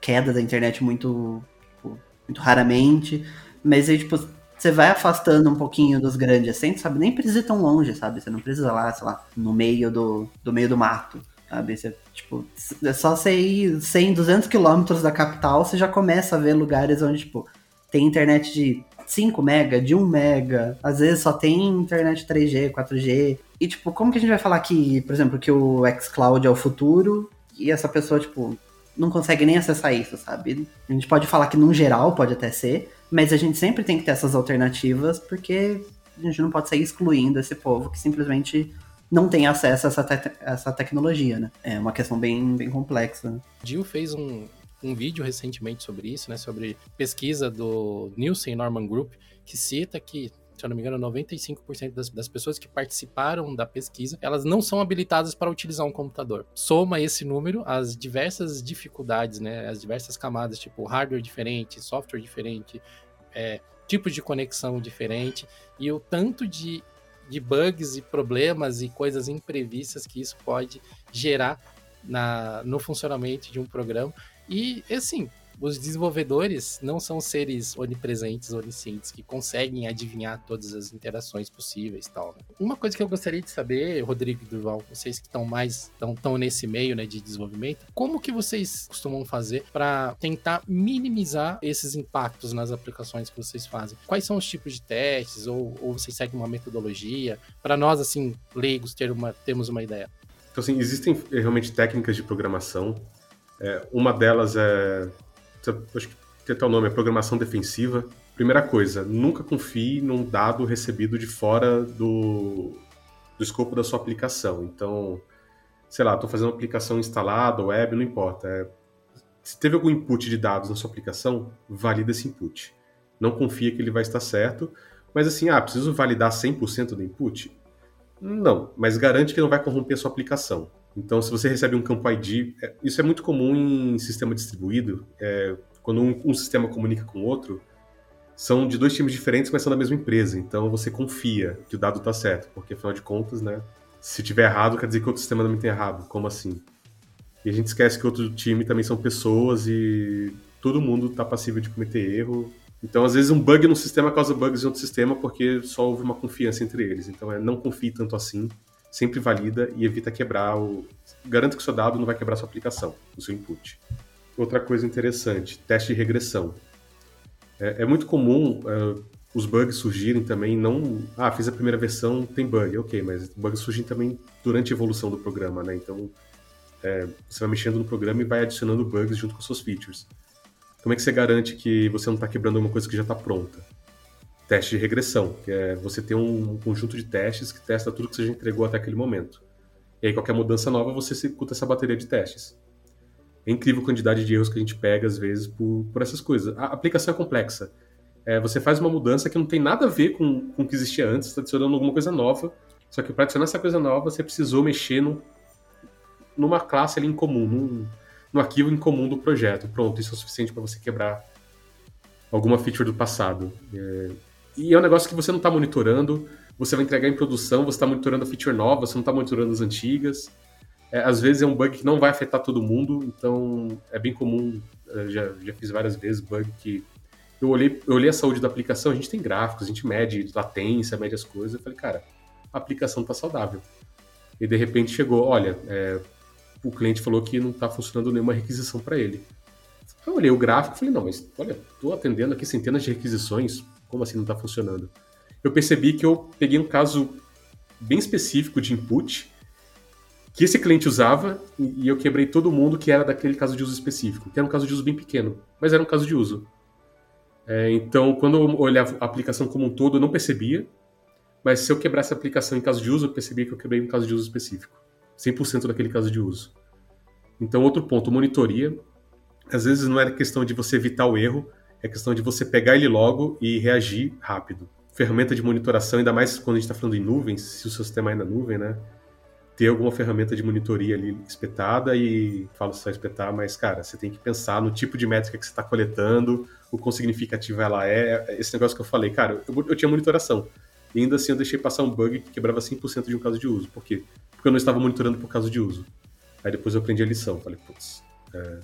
Speaker 4: queda da internet muito, tipo, muito raramente, mas aí, tipo, você vai afastando um pouquinho dos grandes centros, sabe? Nem precisa ir tão longe, sabe? Você não precisa lá, sei lá, no meio do, do meio do mato, sabe? Você, tipo, é só você ir 100, 200 quilômetros da capital, você já começa a ver lugares onde, tipo, tem internet de 5 mega, de 1 mega, às vezes só tem internet 3G, 4G. E, tipo, como que a gente vai falar que, por exemplo, que o xCloud é o futuro e essa pessoa, tipo, não consegue nem acessar isso, sabe? A gente pode falar que, num geral, pode até ser, mas a gente sempre tem que ter essas alternativas, porque a gente não pode sair excluindo esse povo que simplesmente não tem acesso a essa, te essa tecnologia, né? É uma questão bem, bem complexa. Né?
Speaker 1: Gil fez um, um vídeo recentemente sobre isso, né? Sobre pesquisa do Nielsen Norman Group, que cita que se eu não me engano, 95% das, das pessoas que participaram da pesquisa, elas não são habilitadas para utilizar um computador. Soma esse número as diversas dificuldades, né, as diversas camadas, tipo hardware diferente, software diferente, é, tipos de conexão diferente, e o tanto de, de bugs e problemas e coisas imprevistas que isso pode gerar na, no funcionamento de um programa. E, assim, os desenvolvedores não são seres onipresentes, oniscientes, que conseguem adivinhar todas as interações possíveis tal. Né? Uma coisa que eu gostaria de saber, Rodrigo e Durval, vocês que estão mais estão nesse meio né, de desenvolvimento, como que vocês costumam fazer para tentar minimizar esses impactos nas aplicações que vocês fazem? Quais são os tipos de testes? Ou, ou vocês seguem uma metodologia? Para nós, assim, leigos, ter uma, temos uma ideia.
Speaker 2: Então, assim, existem realmente técnicas de programação. É, uma delas é acho que até o nome, é programação defensiva. Primeira coisa, nunca confie num dado recebido de fora do, do escopo da sua aplicação. Então, sei lá, estou fazendo uma aplicação instalada, web, não importa. É, se teve algum input de dados na sua aplicação, valida esse input. Não confia que ele vai estar certo, mas assim, ah, preciso validar 100% do input? Não, mas garante que não vai corromper a sua aplicação. Então, se você recebe um campo ID, é, isso é muito comum em sistema distribuído. É, quando um, um, sistema comunica com outro, são de dois times diferentes, mas são da mesma empresa. Então, você confia que o dado está certo, porque afinal de contas, né? Se tiver errado, quer dizer que outro sistema também tem errado. Como assim? E a gente esquece que outro time também são pessoas e todo mundo está passível de cometer erro. Então, às vezes, um bug no sistema causa bugs em outro sistema porque só houve uma confiança entre eles. Então, é não confie tanto assim sempre valida e evita quebrar o. Garanta que o seu dado não vai quebrar sua aplicação, o seu input. Outra coisa interessante, teste de regressão. É, é muito comum uh, os bugs surgirem também, não. Ah, fiz a primeira versão, tem bug, ok, mas bugs surgem também durante a evolução do programa, né? Então, é, você vai mexendo no programa e vai adicionando bugs junto com suas features. Como é que você garante que você não está quebrando uma coisa que já está pronta? Teste de regressão, que é você ter um conjunto de testes que testa tudo que você já entregou até aquele momento. E aí, qualquer mudança nova, você executa essa bateria de testes. É incrível a quantidade de erros que a gente pega, às vezes, por, por essas coisas. A aplicação é complexa. É, você faz uma mudança que não tem nada a ver com, com o que existia antes, está adicionando alguma coisa nova. Só que para adicionar essa coisa nova, você precisou mexer no, numa classe ali em comum, num, no arquivo em comum do projeto. Pronto, isso é o suficiente para você quebrar alguma feature do passado. É, e é um negócio que você não está monitorando, você vai entregar em produção, você está monitorando a feature nova, você não está monitorando as antigas. É, às vezes é um bug que não vai afetar todo mundo, então é bem comum, é, já, já fiz várias vezes bug que eu olhei, eu olhei a saúde da aplicação, a gente tem gráficos, a gente mede latência, mede as coisas, eu falei, cara, a aplicação está saudável. E de repente chegou, olha, é, o cliente falou que não está funcionando nenhuma requisição para ele. Eu olhei o gráfico e falei, não, mas olha, estou atendendo aqui centenas de requisições, como assim não está funcionando? Eu percebi que eu peguei um caso bem específico de input que esse cliente usava e eu quebrei todo mundo que era daquele caso de uso específico, que era um caso de uso bem pequeno, mas era um caso de uso. É, então, quando eu olhava a aplicação como um todo, eu não percebia, mas se eu quebrasse a aplicação em caso de uso, eu percebia que eu quebrei em caso de uso específico. 100% daquele caso de uso. Então, outro ponto, monitoria. Às vezes não é questão de você evitar o erro, é questão de você pegar ele logo e reagir rápido. Ferramenta de monitoração, ainda mais quando a gente está falando em nuvens, se o seu sistema é na nuvem, né? Ter alguma ferramenta de monitoria ali espetada e falo só espetar, mas cara, você tem que pensar no tipo de métrica que você está coletando, o quão significativa ela é. Esse negócio que eu falei, cara, eu, eu tinha monitoração. E ainda assim eu deixei passar um bug que quebrava 100% de um caso de uso. Por quê? Porque eu não estava monitorando por caso de uso. Aí depois eu aprendi a lição. Falei, putz, é,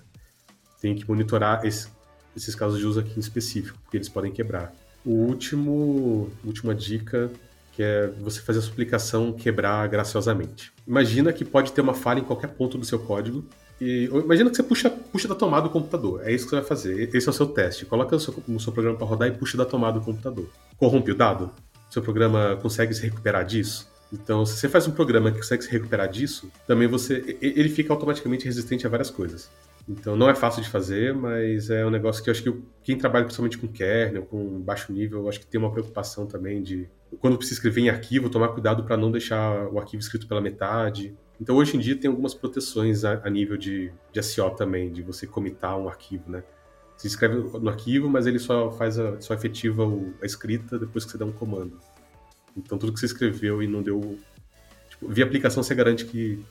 Speaker 2: tem que monitorar esse, esses casos de uso aqui em específico, porque eles podem quebrar. O último, última dica que é você fazer a sua aplicação quebrar graciosamente. Imagina que pode ter uma falha em qualquer ponto do seu código. E imagina que você puxa, puxa da tomada do computador. É isso que você vai fazer. Esse é o seu teste. Coloca o seu, o seu programa para rodar e puxa da tomada do computador. Corrompe o dado? Seu programa consegue se recuperar disso? Então, se você faz um programa que consegue se recuperar disso, também você ele fica automaticamente resistente a várias coisas. Então, não é fácil de fazer, mas é um negócio que eu acho que quem trabalha principalmente com kernel, com baixo nível, eu acho que tem uma preocupação também de quando precisa escrever em arquivo, tomar cuidado para não deixar o arquivo escrito pela metade. Então, hoje em dia tem algumas proteções a, a nível de, de SEO também, de você comitar um arquivo, né? Você escreve no arquivo, mas ele só faz a, só efetiva a escrita depois que você dá um comando. Então tudo que você escreveu e não deu. Tipo, via aplicação você garante que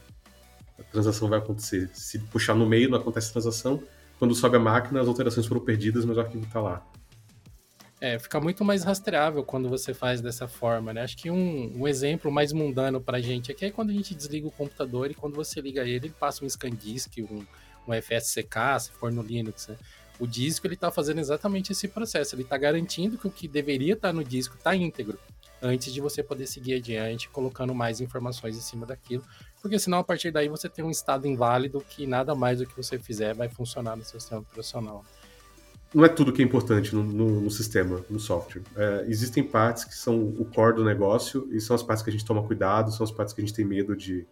Speaker 2: a transação vai acontecer. Se puxar no meio, não acontece transação. Quando sobe a máquina, as alterações foram perdidas, mas o arquivo está lá.
Speaker 1: É, fica muito mais rastreável quando você faz dessa forma, né? Acho que um, um exemplo mais mundano pra gente aqui é quando a gente desliga o computador e quando você liga ele, ele passa um ScanDisk, um, um FSCK, se for no Linux, né? O disco, ele tá fazendo exatamente esse processo. Ele tá garantindo que o que deveria estar tá no disco tá íntegro antes de você poder seguir adiante, colocando mais informações em cima daquilo, porque senão a partir daí você tem um estado inválido que nada mais do que você fizer vai funcionar no seu sistema operacional.
Speaker 2: Não é tudo que é importante no, no, no sistema, no software. É, existem partes que são o core do negócio e são as partes que a gente toma cuidado, são as partes que a gente tem medo de,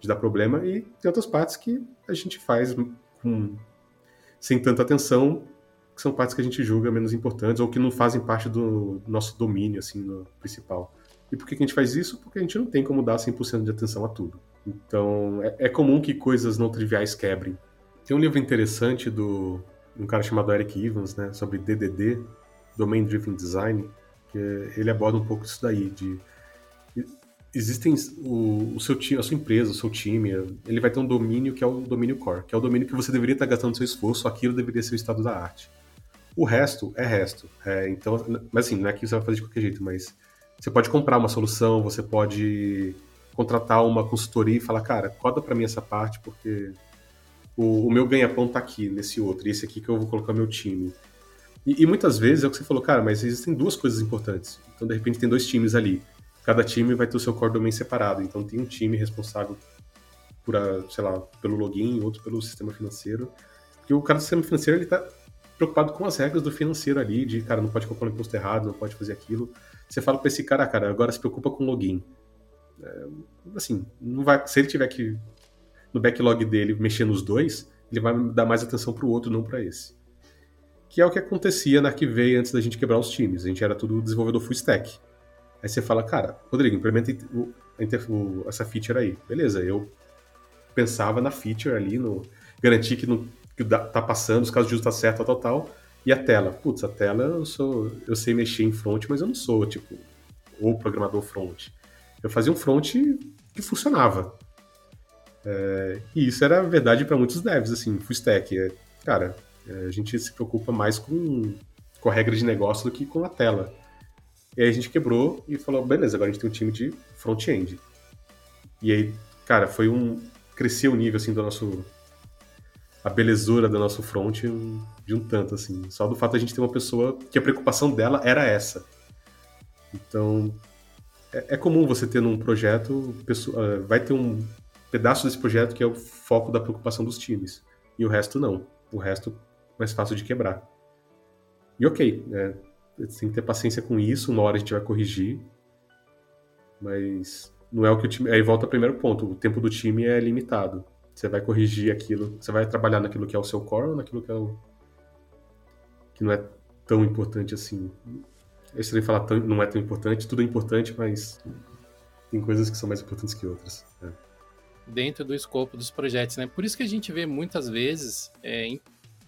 Speaker 2: de dar problema e tem outras partes que a gente faz com, sem tanta atenção que são partes que a gente julga menos importantes ou que não fazem parte do nosso domínio, assim, no principal. E por que a gente faz isso? Porque a gente não tem como dar 100% de atenção a tudo. Então, é, é, comum que coisas não triviais quebrem. Tem um livro interessante do um cara chamado Eric Evans, né, sobre DDD, Domain Driven Design, que ele aborda um pouco isso daí, de existem o, o seu time, a sua empresa, o seu time, ele vai ter um domínio que é o domínio core, que é o domínio que você deveria estar gastando seu esforço, aquilo deveria ser o estado da arte. O resto é resto. É, então, mas assim, não é que você vai fazer de qualquer jeito, mas você pode comprar uma solução, você pode contratar uma consultoria e falar, cara, coda para mim essa parte, porque o, o meu ganha-pão tá aqui, nesse outro, e esse aqui que eu vou colocar meu time. E, e, muitas vezes é o que você falou, cara, mas existem duas coisas importantes. Então, de repente, tem dois times ali. Cada time vai ter o seu core domain separado. Então, tem um time responsável por, a, sei lá, pelo login, outro pelo sistema financeiro. Porque o cara do sistema financeiro, ele tá preocupado com as regras do financeiro ali, de, cara, não pode colocar um imposto errado, não pode fazer aquilo. Você fala para esse cara, cara, agora se preocupa com login. É, assim, não vai, se ele tiver que, no backlog dele, mexer nos dois, ele vai dar mais atenção pro outro, não para esse. Que é o que acontecia na Arquivei antes da gente quebrar os times. A gente era tudo desenvolvedor full stack. Aí você fala, cara, Rodrigo, implementa o, o, essa feature aí. Beleza, eu pensava na feature ali, no garantir que que tá passando, os casos de uso tá certo, tal, tal, tal. E a tela? Putz, a tela eu sou. Eu sei mexer em front, mas eu não sou, tipo, o programador front. Eu fazia um front que funcionava. É, e isso era verdade para muitos devs, assim, full stack. É, cara, é, a gente se preocupa mais com, com a regra de negócio do que com a tela. E aí a gente quebrou e falou, beleza, agora a gente tem um time de front-end. E aí, cara, foi um. cresceu o nível, assim, do nosso a belezura do nosso front de um tanto, assim. Só do fato de a gente ter uma pessoa que a preocupação dela era essa. Então, é, é comum você ter num projeto, pessoa, ah, vai ter um pedaço desse projeto que é o foco da preocupação dos times. E o resto não. O resto mais fácil de quebrar. E ok, né? Tem que ter paciência com isso, uma hora a gente vai corrigir. Mas não é o que o time. Aí volta ao primeiro ponto: o tempo do time é limitado. Você vai corrigir aquilo, você vai trabalhar naquilo que é o seu core ou naquilo que é o que não é tão importante assim. É estranho falar tão, não é tão importante, tudo é importante, mas tem coisas que são mais importantes que outras. É.
Speaker 1: Dentro do escopo dos projetos, né? Por isso que a gente vê muitas vezes é, em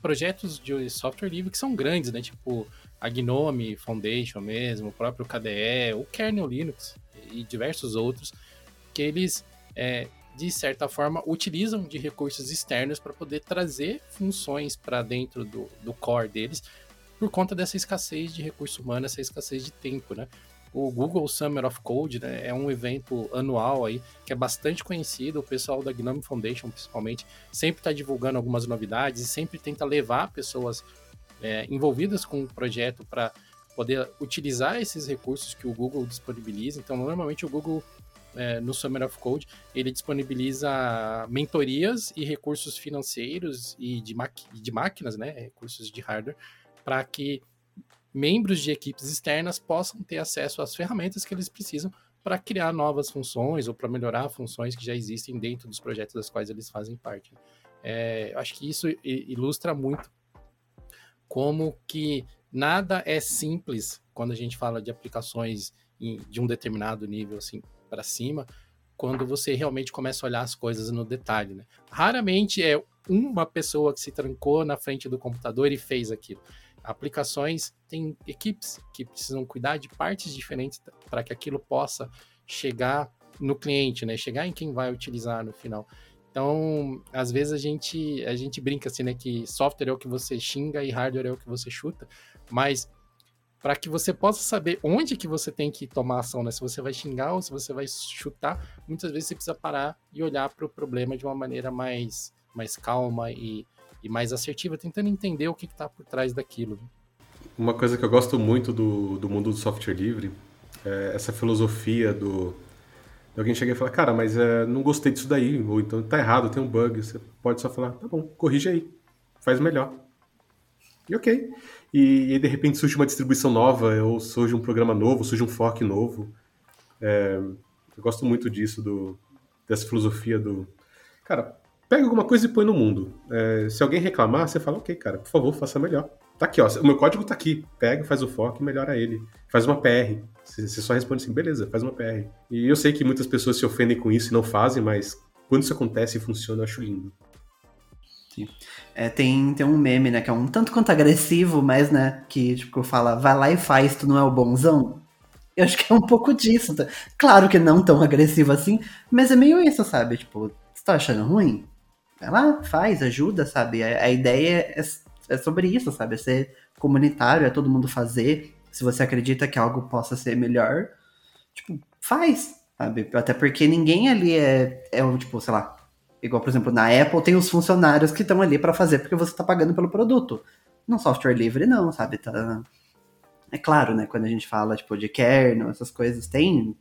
Speaker 1: projetos de software livre que são grandes, né? Tipo a Gnome Foundation mesmo, o próprio KDE, o Kernel Linux e diversos outros, que eles, é, de certa forma, utilizam de recursos externos para poder trazer funções para dentro do, do core deles, por conta dessa escassez de recurso humano, essa escassez de tempo, né? O Google Summer of Code né, é um evento anual aí que é bastante conhecido. O pessoal da Gnome Foundation, principalmente, sempre está divulgando algumas novidades e sempre tenta levar pessoas é, envolvidas com o projeto para poder utilizar esses recursos que o Google disponibiliza. Então, normalmente o Google é, no Summer of Code, ele disponibiliza mentorias e recursos financeiros e de, de máquinas, né, recursos de hardware, para que membros de equipes externas possam ter acesso às ferramentas que eles precisam para criar novas funções ou para melhorar funções que já existem dentro dos projetos das quais eles fazem parte. É, acho que isso ilustra muito como que nada é simples quando a gente fala de aplicações de um determinado nível assim para cima, quando você realmente começa a olhar as coisas no detalhe. Né? Raramente é uma pessoa que se trancou na frente do computador e fez aquilo. Aplicações têm equipes que precisam cuidar de partes diferentes para que aquilo possa chegar no cliente, né? Chegar em quem vai utilizar no final. Então, às vezes a gente, a gente brinca assim, né? Que software é o que você xinga e hardware é o que você chuta, mas para que você possa saber onde que você tem que tomar ação, né? Se você vai xingar ou se você vai chutar, muitas vezes você precisa parar e olhar para o problema de uma maneira mais, mais calma e, e mais assertiva, tentando entender o que está por trás daquilo.
Speaker 2: Uma coisa que eu gosto muito do, do mundo do software livre é essa filosofia do alguém chega e fala, cara, mas é, não gostei disso daí, ou então tá errado, tem um bug. Você pode só falar, tá bom, corrige aí, faz melhor. E ok. E, e de repente surge uma distribuição nova, ou surge um programa novo, surge um fork novo. É, eu gosto muito disso, do, dessa filosofia do. Cara, pega alguma coisa e põe no mundo. É, se alguém reclamar, você fala, ok, cara, por favor, faça melhor. Tá aqui, ó. O meu código tá aqui. Pega, faz o fork e melhora ele. Faz uma PR. Você só responde assim, beleza, faz uma PR. E eu sei que muitas pessoas se ofendem com isso e não fazem, mas quando isso acontece e funciona, eu acho lindo.
Speaker 4: Sim. É, tem, tem um meme, né, que é um tanto quanto agressivo, mas, né, que, tipo, fala, vai lá e faz, tu não é o bonzão. Eu acho que é um pouco disso. Claro que não tão agressivo assim, mas é meio isso, sabe? Tipo, você tá achando ruim? Vai lá, faz, ajuda, sabe? A, a ideia é é sobre isso, sabe? É ser comunitário, é todo mundo fazer. Se você acredita que algo possa ser melhor, tipo, faz, sabe? Até porque ninguém ali é, é tipo, sei lá, igual, por exemplo, na Apple tem os funcionários que estão ali para fazer porque você tá pagando pelo produto. No software livre, não, sabe? Tá... É claro, né? Quando a gente fala, tipo, de kernel, essas coisas, tem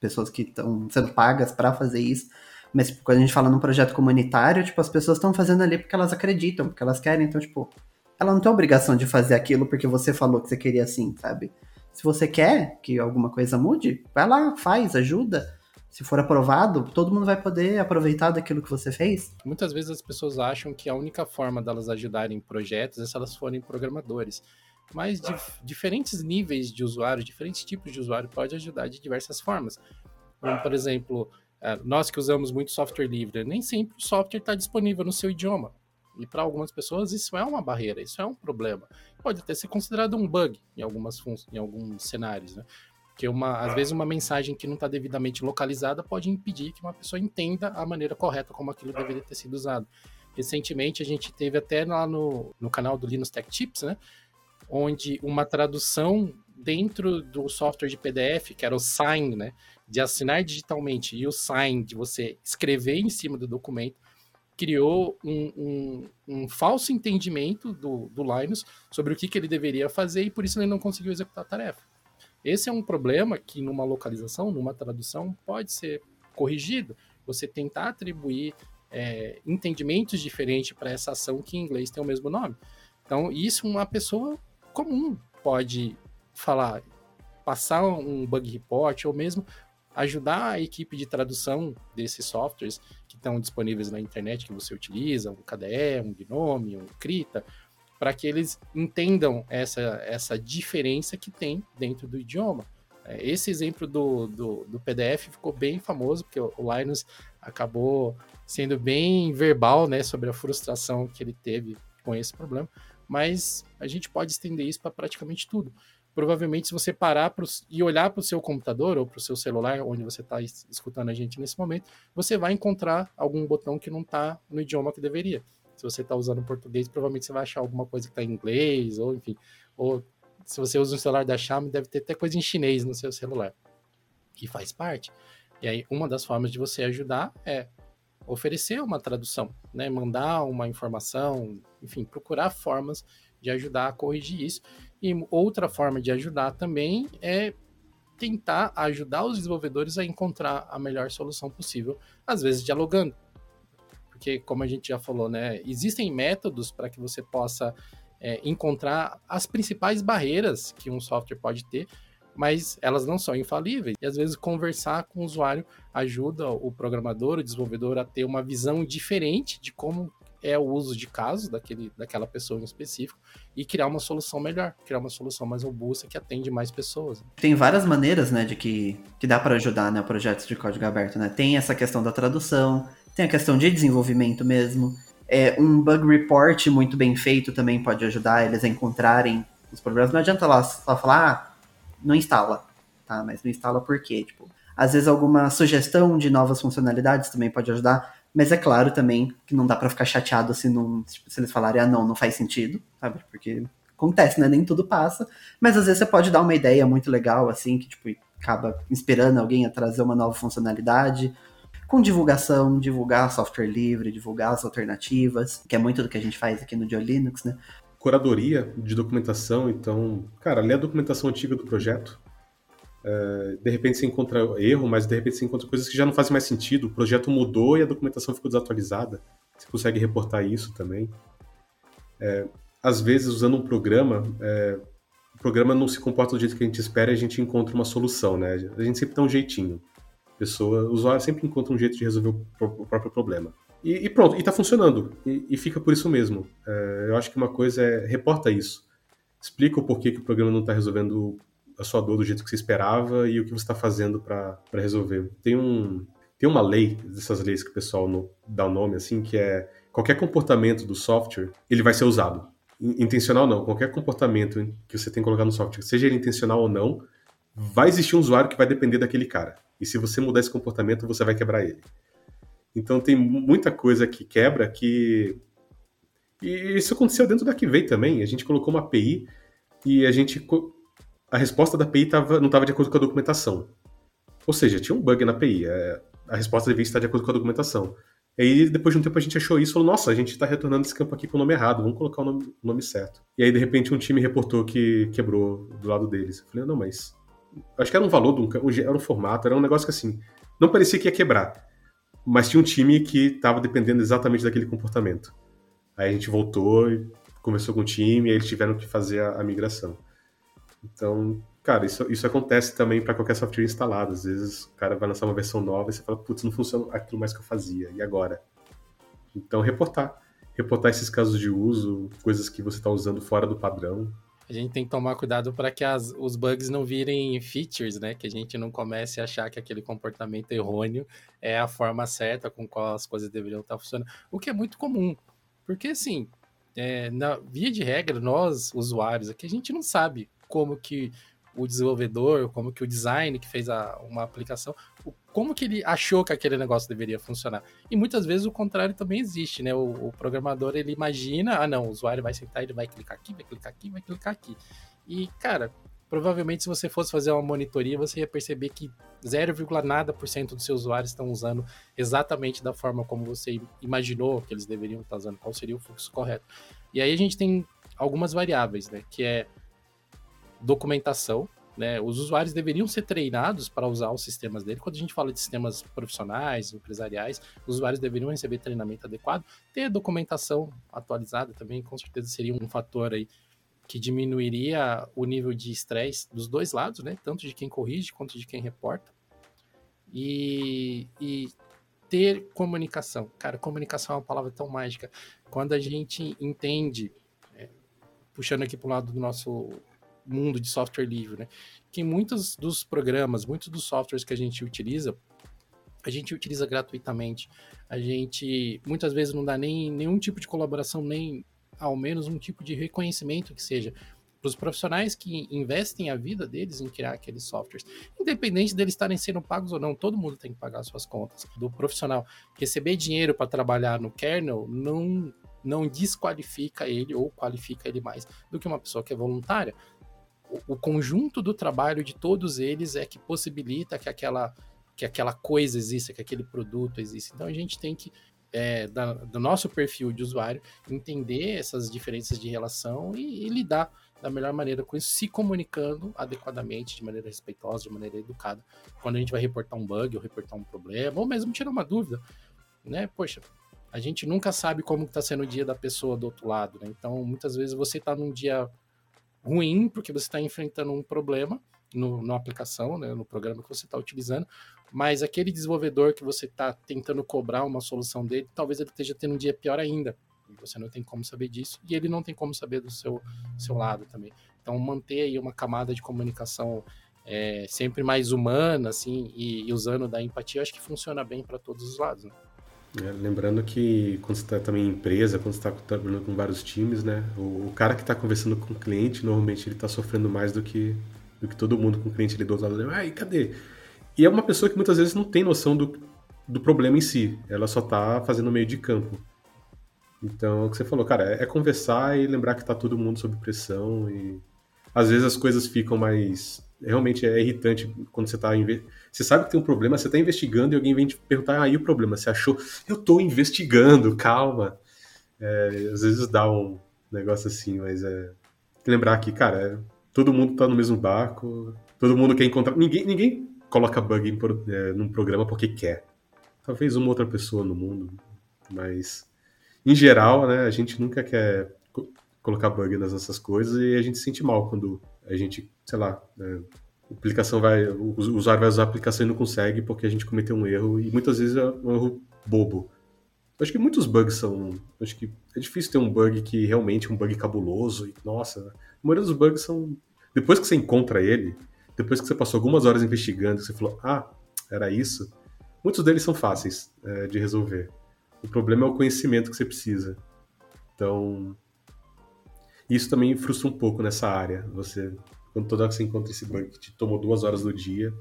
Speaker 4: pessoas que estão sendo pagas para fazer isso. Mas tipo, quando a gente fala num projeto comunitário, tipo, as pessoas estão fazendo ali porque elas acreditam, porque elas querem, então, tipo, ela não tem obrigação de fazer aquilo porque você falou que você queria assim, sabe? Se você quer que alguma coisa mude, vai lá, faz, ajuda. Se for aprovado, todo mundo vai poder aproveitar daquilo que você fez.
Speaker 1: Muitas vezes as pessoas acham que a única forma delas ajudarem em projetos é se elas forem programadores. Mas dif diferentes níveis de usuário, diferentes tipos de usuário pode ajudar de diversas formas. Como, por exemplo, nós que usamos muito software livre, nem sempre o software está disponível no seu idioma. E para algumas pessoas isso é uma barreira, isso é um problema. Pode até ser considerado um bug em, algumas em alguns cenários, né? Porque uma, às vezes uma mensagem que não está devidamente localizada pode impedir que uma pessoa entenda a maneira correta como aquilo deveria ter sido usado. Recentemente a gente teve até lá no, no canal do Linux Tech Tips, né? Onde uma tradução dentro do software de PDF, que era o Sign, né? De assinar digitalmente e o sign de você escrever em cima do documento, criou um, um, um falso entendimento do, do Linus sobre o que, que ele deveria fazer e por isso ele não conseguiu executar a tarefa. Esse é um problema que numa localização, numa tradução, pode ser corrigido. Você tentar atribuir é, entendimentos diferentes para essa ação que em inglês tem o mesmo nome. Então, isso uma pessoa comum pode falar, passar um bug report ou mesmo ajudar a equipe de tradução desses softwares que estão disponíveis na internet que você utiliza, um KDE, um Gnome, um Krita, para que eles entendam essa, essa diferença que tem dentro do idioma. É, esse exemplo do, do, do, PDF ficou bem famoso, porque o Linus acabou sendo bem verbal né, sobre a frustração que ele teve com esse problema, mas a gente pode estender isso para praticamente tudo. Provavelmente, se você parar pro, e olhar para o seu computador ou para o seu celular, onde você está escutando a gente nesse momento, você vai encontrar algum botão que não está no idioma que deveria. Se você está usando português, provavelmente você vai achar alguma coisa que está em inglês, ou enfim, ou se você usa um celular da Xiaomi, deve ter até coisa em chinês no seu celular. E faz parte. E aí, uma das formas de você ajudar é oferecer uma tradução, né? Mandar uma informação, enfim, procurar formas de ajudar a corrigir isso. E outra forma de ajudar também é tentar ajudar os desenvolvedores a encontrar a melhor solução possível, às vezes dialogando. Porque, como a gente já falou, né, existem métodos para que você possa é, encontrar as principais barreiras que um software pode ter, mas elas não são infalíveis. E às vezes conversar com o usuário ajuda o programador, o desenvolvedor a ter uma visão diferente de como é o uso de casos daquele, daquela pessoa em específico e criar uma solução melhor, criar uma solução mais robusta que atende mais pessoas.
Speaker 4: Tem várias maneiras, né, de que, que dá para ajudar, né, projetos de código aberto, né? Tem essa questão da tradução, tem a questão de desenvolvimento mesmo, é, um bug report muito bem feito também pode ajudar eles a encontrarem os problemas. Não adianta lá só falar, ah, não instala, tá? Mas não instala por quê? Tipo, às vezes alguma sugestão de novas funcionalidades também pode ajudar. Mas é claro também que não dá para ficar chateado se, não, tipo, se eles falarem, ah, não, não faz sentido, sabe? Porque acontece, né? Nem tudo passa. Mas às vezes você pode dar uma ideia muito legal, assim, que tipo, acaba inspirando alguém a trazer uma nova funcionalidade com divulgação, divulgar software livre, divulgar as alternativas, que é muito do que a gente faz aqui no Dio Linux, né?
Speaker 2: Curadoria de documentação, então, cara, lê a documentação antiga do projeto. É, de repente você encontra erro, mas de repente você encontra coisas que já não fazem mais sentido. O projeto mudou e a documentação ficou desatualizada. Você consegue reportar isso também. É, às vezes, usando um programa, é, o programa não se comporta do jeito que a gente espera e a gente encontra uma solução, né? A gente sempre dá um jeitinho pessoa, o usuário sempre encontra um jeito de resolver o, próprio problema. E, e pronto, e tá funcionando. E, e, fica por isso mesmo. É, eu acho que uma coisa é reporta isso. Explica o porquê que o programa não está resolvendo a sua dor do jeito que você esperava e o que você está fazendo para resolver. Tem um tem uma lei dessas leis que o pessoal no, dá o nome assim que é qualquer comportamento do software ele vai ser usado. Intencional não, qualquer comportamento que você tem que colocar no software, seja ele intencional ou não, vai existir um usuário que vai depender daquele cara. E se você mudar esse comportamento, você vai quebrar ele. Então tem muita coisa que quebra que. E isso aconteceu dentro da Kivei também. A gente colocou uma API e a gente. A resposta da API tava, não estava de acordo com a documentação. Ou seja, tinha um bug na API. É, a resposta devia estar de acordo com a documentação. E aí, depois de um tempo, a gente achou isso e falou: nossa, a gente está retornando esse campo aqui com o nome errado, vamos colocar o nome, nome certo. E aí, de repente, um time reportou que quebrou do lado deles. Eu falei: não, mas Acho que era um valor, era um formato, era um negócio que assim, não parecia que ia quebrar. Mas tinha um time que estava dependendo exatamente daquele comportamento. Aí a gente voltou conversou com o time e eles tiveram que fazer a, a migração. Então, cara, isso, isso acontece também para qualquer software instalado. Às vezes o cara vai lançar uma versão nova e você fala, putz, não funciona aquilo mais que eu fazia, e agora? Então, reportar. Reportar esses casos de uso, coisas que você está usando fora do padrão,
Speaker 1: a gente tem que tomar cuidado para que as, os bugs não virem features, né? Que a gente não comece a achar que aquele comportamento errôneo é a forma certa com qual as coisas deveriam estar funcionando. O que é muito comum. Porque, assim, é, na via de regra, nós, usuários aqui, a gente não sabe como que o desenvolvedor, como que o design que fez a, uma aplicação, o, como que ele achou que aquele negócio deveria funcionar. E muitas vezes o contrário também existe, né? O, o, programador ele imagina, ah não, o usuário vai sentar, ele vai clicar aqui, vai clicar aqui, vai clicar aqui. E cara, provavelmente se você fosse fazer uma monitoria, você ia perceber que 0, nada por cento dos seus usuários estão usando exatamente da forma como você imaginou que eles deveriam estar usando, qual seria o fluxo correto. E aí a gente tem algumas variáveis, né? Que é documentação. Né? Os usuários deveriam ser treinados para usar os sistemas dele. Quando a gente fala de sistemas profissionais, empresariais, os usuários deveriam receber treinamento adequado. Ter documentação atualizada também, com certeza, seria um fator aí que diminuiria o nível de estresse dos dois lados, né? Tanto de quem corrige quanto de quem reporta. E, e ter comunicação. Cara, comunicação é uma palavra tão mágica. Quando a gente entende puxando aqui para o lado do nosso mundo de software livre, né? Que muitos dos programas, muitos dos softwares que a gente utiliza, a gente utiliza gratuitamente. A gente muitas vezes não dá nem nenhum tipo de colaboração, nem ao menos um tipo de reconhecimento que seja para os profissionais que investem a vida deles em criar aqueles softwares. Independente deles estarem sendo pagos ou não, todo mundo tem que pagar suas contas. Do profissional receber dinheiro para trabalhar no kernel não não desqualifica ele ou qualifica ele mais do que uma pessoa que é voluntária. O, conjunto do trabalho de todos eles é que possibilita que aquela que aquela coisa exista, que aquele produto exista. Então a gente tem que é, da, do nosso perfil de usuário, entender essas diferenças de relação e, e, lidar da melhor maneira com isso, se comunicando adequadamente, de maneira respeitosa, de maneira educada. Quando a gente vai reportar um bug ou reportar um problema, ou mesmo tirar uma dúvida, né? Poxa, a gente nunca sabe como está sendo o dia da pessoa do outro lado, né? Então, muitas vezes você está num dia ruim porque você está enfrentando um problema no, na aplicação, né, no programa que você está utilizando, mas aquele desenvolvedor que você está tentando cobrar uma solução dele, talvez ele esteja tendo um dia pior ainda. E você não tem como saber disso, e ele não tem como saber do seu, seu lado também. Então, manter aí uma camada de comunicação é, sempre mais humana, assim, e, e, usando da empatia, acho que funciona bem para todos os lados, né?
Speaker 2: É, lembrando que quando você está também em empresa, quando você está trabalhando com vários times, né? O, o cara que está conversando com o cliente, normalmente ele está sofrendo mais do que do que todo mundo com o cliente ali do outro lado. Ai, cadê? E é uma pessoa que muitas vezes não tem noção do, do problema em si. Ela só tá fazendo meio de campo. Então, o que você falou, cara, é, é conversar e lembrar que tá todo mundo sob pressão e às vezes as coisas ficam mais realmente é irritante quando você tá você sabe que tem um problema, você tá investigando e alguém vem te perguntar, ah, e o problema? Você achou? Eu tô investigando, calma. É, às vezes dá um negócio assim, mas é lembrar que, cara, é, todo mundo tá no mesmo barco, todo mundo quer encontrar. Ninguém, ninguém coloca bug em, é, num programa porque quer. Talvez uma outra pessoa no mundo, mas em geral, né, a gente nunca quer colocar bug nas nossas coisas e a gente se sente mal quando a gente, sei lá, né, a aplicação vai, o usuário vai usar a aplicação e não consegue porque a gente cometeu um erro e muitas vezes é um erro bobo. Acho que muitos bugs são. Acho que é difícil ter um bug que realmente é um bug cabuloso. E, nossa, a maioria dos bugs são. Depois que você encontra ele, depois que você passou algumas horas investigando, você falou, ah, era isso, muitos deles são fáceis é, de resolver. O problema é o conhecimento que você precisa. Então, isso também frustra um pouco nessa área. Você, quando toda vez que você encontra esse bug que te tomou duas horas do dia,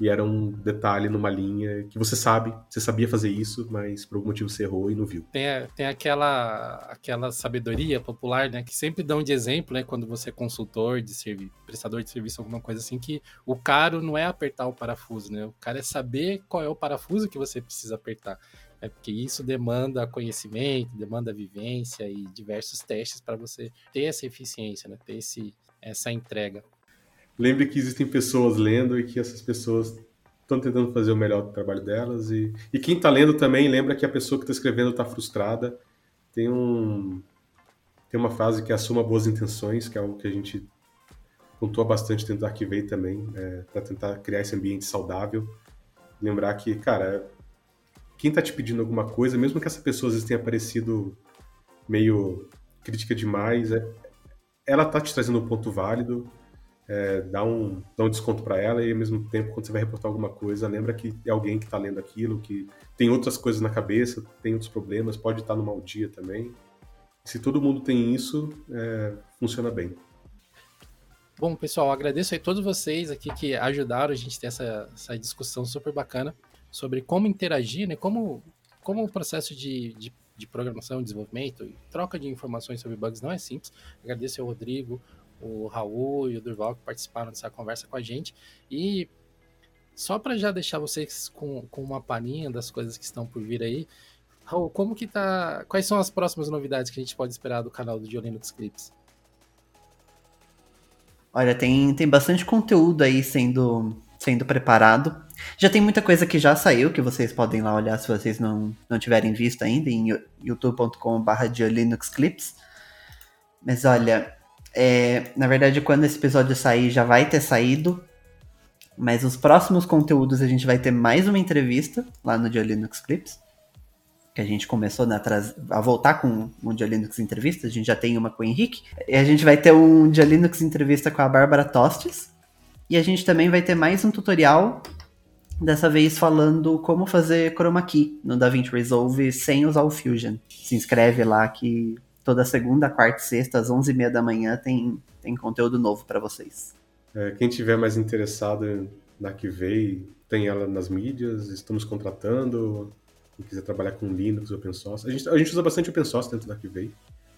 Speaker 2: e era um detalhe numa linha que você sabe, você sabia fazer isso, mas por algum motivo você errou e não viu.
Speaker 1: Tem, tem aquela, aquela sabedoria popular, né, que sempre dão de exemplo, né, quando você é consultor de serviço, prestador de serviço, alguma coisa assim, que o caro não é apertar o parafuso, né, o cara é saber qual é o parafuso que você precisa apertar. É porque isso demanda conhecimento, demanda vivência e diversos testes para você ter essa eficiência, né, ter esse, essa entrega
Speaker 2: lembre que existem pessoas lendo e que essas pessoas estão tentando fazer o melhor do trabalho delas. E, e quem está lendo também lembra que a pessoa que está escrevendo está frustrada. Tem um tem uma frase que é assuma boas intenções, que é algo que a gente pontua bastante dentro do Arquivei também, é, para tentar criar esse ambiente saudável. Lembrar que, cara, quem está te pedindo alguma coisa, mesmo que essa pessoa às vezes tenha parecido meio crítica demais, é, ela está te trazendo um ponto válido é, dá, um, dá um desconto para ela e ao mesmo tempo, quando você vai reportar alguma coisa, lembra que é alguém que está lendo aquilo, que tem outras coisas na cabeça, tem outros problemas, pode estar no mau dia também. Se todo mundo tem isso, é, funciona bem.
Speaker 1: Bom, pessoal, agradeço aí todos vocês aqui que ajudaram a gente ter essa, essa discussão super bacana sobre como interagir, né? Como, como o processo de, de, de programação, desenvolvimento e troca de informações sobre bugs não é simples. Agradeço ao Rodrigo, o Raul e o Durval que participaram dessa conversa com a gente. E só para já deixar vocês com, com uma palhinha das coisas que estão por vir aí, Raul, como que tá. Quais são as próximas novidades que a gente pode esperar do canal do Linux Clips?
Speaker 4: Olha, tem, tem bastante conteúdo aí sendo, sendo preparado. Já tem muita coisa que já saiu, que vocês podem lá olhar se vocês não, não tiverem visto ainda, em youtube.com.br Clips. Mas olha, é, na verdade, quando esse episódio sair, já vai ter saído. Mas os próximos conteúdos a gente vai ter mais uma entrevista lá no Dia Linux Clips. que a gente começou né, a, a voltar com um Dia Linux entrevista, a gente já tem uma com o Henrique, e a gente vai ter um Dia Linux entrevista com a Bárbara Tostes, e a gente também vai ter mais um tutorial, dessa vez falando como fazer chroma key no DaVinci Resolve sem usar o Fusion. Se inscreve lá que toda segunda, quarta e sexta, às 11h30 da manhã, tem, tem conteúdo novo para vocês.
Speaker 2: É, quem tiver mais interessado na que veio, tem ela nas mídias, estamos contratando, quem quiser trabalhar com Linux, open source. A gente, a gente usa bastante open source dentro da Kivei.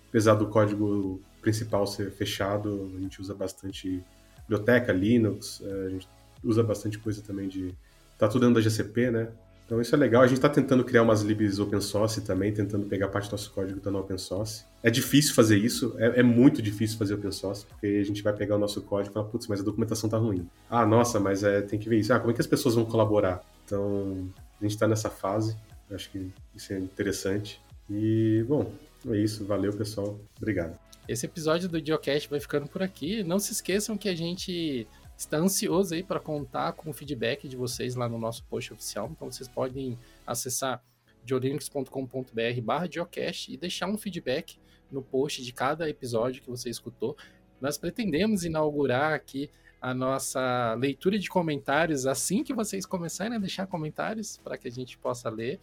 Speaker 2: Apesar do código principal ser fechado, a gente usa bastante biblioteca, Linux, é, a gente usa bastante coisa também de... Tá tudo dentro da GCP, né? Então isso é legal. A gente está tentando criar umas libs open source também, tentando pegar parte do nosso código tá no open source. É difícil fazer isso, é, é, muito difícil fazer open source, porque a gente vai pegar o nosso código e falar, putz, mas a documentação tá ruim. Ah, nossa, mas é, tem que ver isso. Ah, como é que as pessoas vão colaborar? Então, a gente está nessa fase. Acho que isso é interessante. E, bom, é isso. Valeu, pessoal. Obrigado.
Speaker 1: Esse episódio do Geocast vai ficando por aqui. Não se esqueçam que a gente está ansioso aí para contar com o feedback de vocês lá no nosso post oficial. Então vocês podem acessar geolinux.com.br barra geocast e deixar um feedback no post de cada episódio que você escutou. Nós pretendemos inaugurar aqui a nossa leitura de comentários assim que vocês começarem a deixar comentários para que a gente possa ler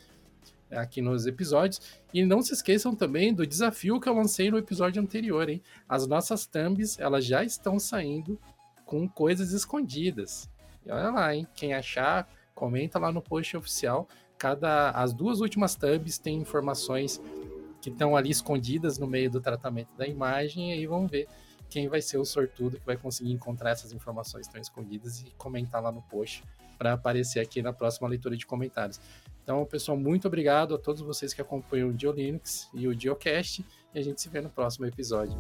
Speaker 1: aqui nos episódios. E não se esqueçam também do desafio que eu lancei no episódio anterior, hein? As nossas thumbs, elas já estão saindo com coisas escondidas. E olha lá, hein? Quem achar, comenta lá no post oficial. Cada as duas últimas thumbs têm informações que estão ali escondidas no meio do tratamento da imagem e aí vamos ver quem vai ser o sortudo que vai conseguir encontrar essas informações tão escondidas e comentar lá no post para aparecer aqui na próxima leitura de comentários. Então, pessoal, muito obrigado a todos vocês que acompanham o Dio Linux e o Diocast e a gente se vê no próximo episódio.